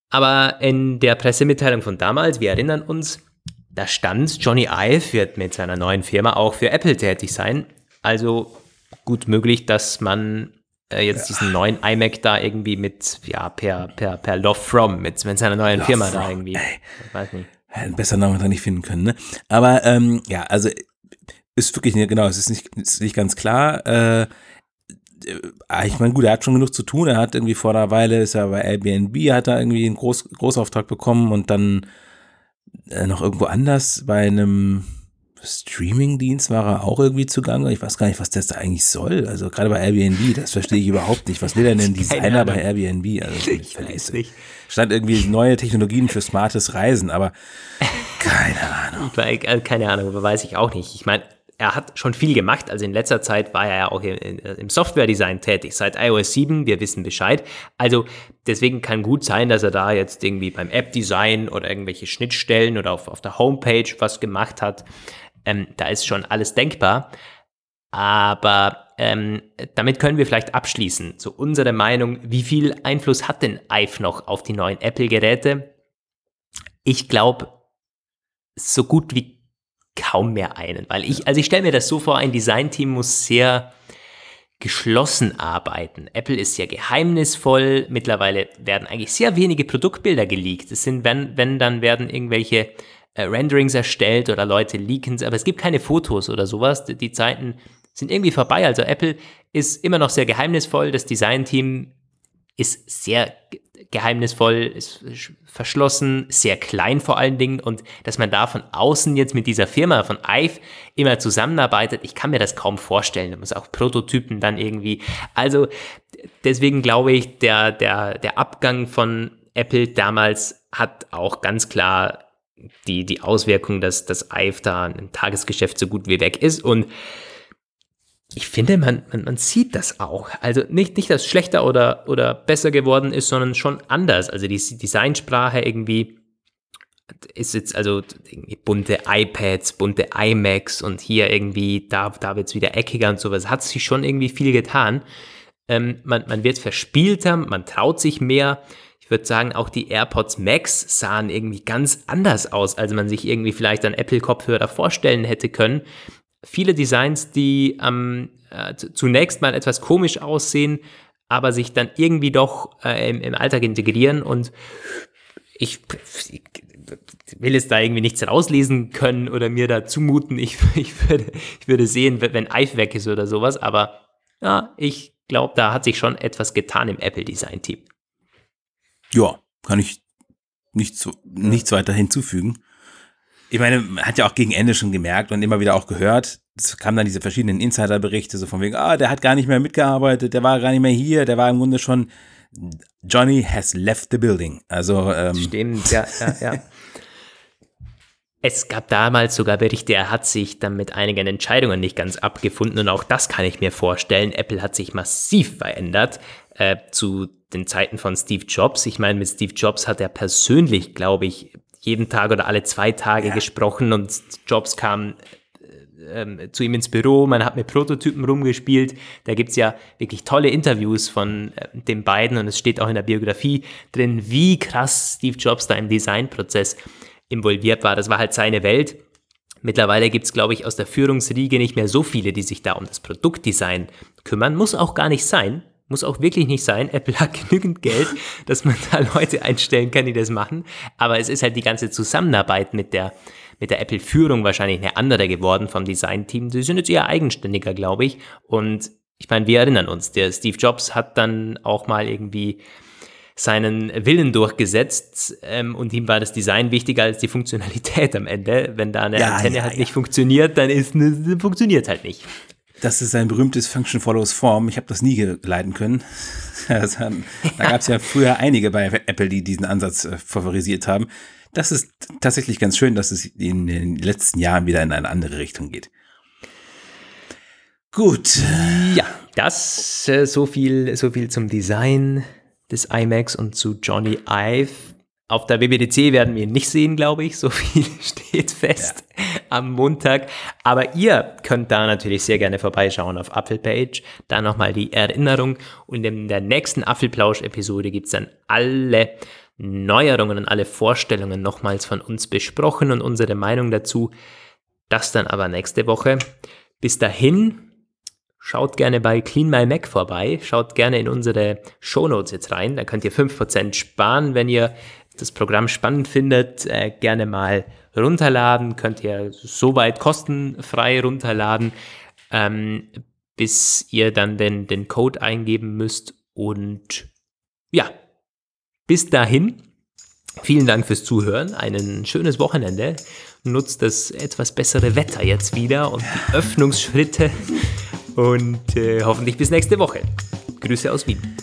S1: aber in der Pressemitteilung von damals, wir erinnern uns, da stand, Johnny Ive wird mit seiner neuen Firma auch für Apple tätig sein. Also gut möglich, dass man äh, jetzt ja. diesen neuen iMac da irgendwie mit, ja, per, per, per Love From, mit, mit seiner neuen Love Firma from, da irgendwie. Ey.
S3: Weiß nicht. Einen besseren Namen da nicht finden können, ne? Aber ähm, ja, also ist wirklich, genau, es ist nicht, ist nicht ganz klar. Äh, äh, ich meine, gut, er hat schon genug zu tun. Er hat irgendwie vor einer Weile, ist er bei Airbnb, hat er irgendwie einen Groß, Großauftrag bekommen und dann äh, noch irgendwo anders bei einem Streamingdienst war er auch irgendwie zugange. Ich weiß gar nicht, was das da eigentlich soll. Also gerade bei Airbnb, das verstehe ich überhaupt nicht. Was will denn ein Designer bei Airbnb? Also ich weiß nicht. Stand irgendwie neue Technologien für smartes Reisen, aber keine Ahnung.
S1: Äh, keine Ahnung, weiß ich auch nicht. Ich meine, er hat schon viel gemacht. Also in letzter Zeit war er ja auch im Software-Design tätig. Seit iOS 7, wir wissen Bescheid. Also deswegen kann gut sein, dass er da jetzt irgendwie beim App-Design oder irgendwelche Schnittstellen oder auf, auf der Homepage was gemacht hat. Ähm, da ist schon alles denkbar. Aber ähm, damit können wir vielleicht abschließen. So unsere Meinung, wie viel Einfluss hat denn Ive noch auf die neuen Apple-Geräte? Ich glaube, so gut wie kaum mehr einen. Weil ich, also ich stelle mir das so vor, ein Designteam muss sehr geschlossen arbeiten. Apple ist sehr geheimnisvoll. Mittlerweile werden eigentlich sehr wenige Produktbilder geleakt. Es sind, wenn, wenn, dann werden irgendwelche Renderings erstellt oder Leute leaken, aber es gibt keine Fotos oder sowas. Die, die Zeiten sind irgendwie vorbei. Also Apple ist immer noch sehr geheimnisvoll. Das Designteam ist sehr geheimnisvoll, ist verschlossen, sehr klein vor allen Dingen und dass man da von außen jetzt mit dieser Firma von Ive immer zusammenarbeitet, ich kann mir das kaum vorstellen. Da muss auch Prototypen dann irgendwie. Also deswegen glaube ich, der, der, der Abgang von Apple damals hat auch ganz klar die, die Auswirkung, dass das Ive da im Tagesgeschäft so gut wie weg ist. Und ich finde, man, man, man sieht das auch. Also nicht, nicht, dass es schlechter oder, oder besser geworden ist, sondern schon anders. Also die Designsprache irgendwie ist jetzt also bunte iPads, bunte iMacs und hier irgendwie, da, da wird es wieder eckiger und sowas. Hat sich schon irgendwie viel getan. Ähm, man, man wird verspielter, man traut sich mehr ich würde sagen, auch die AirPods Max sahen irgendwie ganz anders aus, als man sich irgendwie vielleicht an Apple-Kopfhörer vorstellen hätte können. Viele Designs, die ähm, äh, zunächst mal etwas komisch aussehen, aber sich dann irgendwie doch äh, im, im Alltag integrieren und ich, ich will es da irgendwie nichts rauslesen können oder mir da zumuten. Ich, ich, würde, ich würde sehen, wenn Ive weg ist oder sowas, aber ja, ich glaube, da hat sich schon etwas getan im Apple-Design-Team.
S3: Ja, kann ich nichts, nichts weiter hinzufügen. ich meine, man hat ja auch gegen Ende schon gemerkt und immer wieder auch gehört, es kamen dann diese verschiedenen Insider-Berichte, so von wegen, ah, der hat gar nicht mehr mitgearbeitet, der war gar nicht mehr hier, der war im Grunde schon, Johnny has left the building. Also, ähm,
S1: Stimmt, ja, ja, ja. Es gab damals sogar Berichte, er hat sich dann mit einigen Entscheidungen nicht ganz abgefunden und auch das kann ich mir vorstellen. Apple hat sich massiv verändert äh, zu den Zeiten von Steve Jobs. Ich meine, mit Steve Jobs hat er persönlich, glaube ich, jeden Tag oder alle zwei Tage ja. gesprochen und Jobs kam äh, ähm, zu ihm ins Büro, man hat mit Prototypen rumgespielt. Da gibt es ja wirklich tolle Interviews von äh, den beiden und es steht auch in der Biografie drin, wie krass Steve Jobs da im Designprozess involviert war. Das war halt seine Welt. Mittlerweile gibt es, glaube ich, aus der Führungsriege nicht mehr so viele, die sich da um das Produktdesign kümmern. Muss auch gar nicht sein. Muss auch wirklich nicht sein. Apple hat genügend Geld, dass man da Leute einstellen kann, die das machen. Aber es ist halt die ganze Zusammenarbeit mit der, mit der Apple-Führung wahrscheinlich eine andere geworden vom Design-Team. Die sind jetzt eher eigenständiger, glaube ich. Und ich meine, wir erinnern uns, der Steve Jobs hat dann auch mal irgendwie seinen Willen durchgesetzt ähm, und ihm war das Design wichtiger als die Funktionalität am Ende. Wenn da eine ja, Antenne ja, halt ja. nicht funktioniert, dann ist funktioniert halt nicht.
S3: Das ist ein berühmtes Function follows Form. Ich habe das nie geleiten können. Also, da gab es ja früher einige bei Apple, die diesen Ansatz äh, favorisiert haben. Das ist tatsächlich ganz schön, dass es in den letzten Jahren wieder in eine andere Richtung geht.
S1: Gut. Ja, das äh, so viel, so viel zum Design des iMacs und zu Johnny Ive. Auf der WWDC werden wir ihn nicht sehen, glaube ich. So viel steht fest ja. Am Montag. Aber ihr könnt da natürlich sehr gerne vorbeischauen auf Apfelpage. Da nochmal die Erinnerung. Und in der nächsten Apfelplausch-Episode gibt es dann alle Neuerungen und alle Vorstellungen nochmals von uns besprochen und unsere Meinung dazu. Das dann aber nächste Woche. Bis dahin Schaut gerne bei Clean My Mac vorbei. Schaut gerne in unsere Shownotes jetzt rein. Da könnt ihr 5% sparen, wenn ihr das Programm spannend findet. Äh, gerne mal runterladen. Könnt ihr soweit kostenfrei runterladen, ähm, bis ihr dann den, den Code eingeben müsst. Und ja, bis dahin. Vielen Dank fürs Zuhören. Ein schönes Wochenende. Nutzt das etwas bessere Wetter jetzt wieder und die Öffnungsschritte und äh, hoffentlich bis nächste Woche. Grüße aus Wien.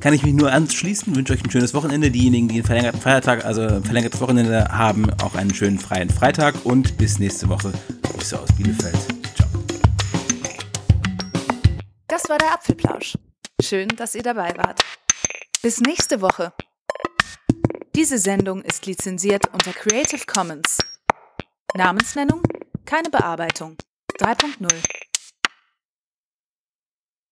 S3: Kann ich mich nur anschließen, wünsche euch ein schönes Wochenende. Diejenigen, die einen verlängerten Feiertag, also ein verlängertes Wochenende haben, auch einen schönen freien Freitag und bis nächste Woche. Grüße aus Bielefeld. Ciao.
S2: Das war der Apfelplausch. Schön, dass ihr dabei wart. Bis nächste Woche. Diese Sendung ist lizenziert unter Creative Commons. Namensnennung? Keine Bearbeitung. 3.0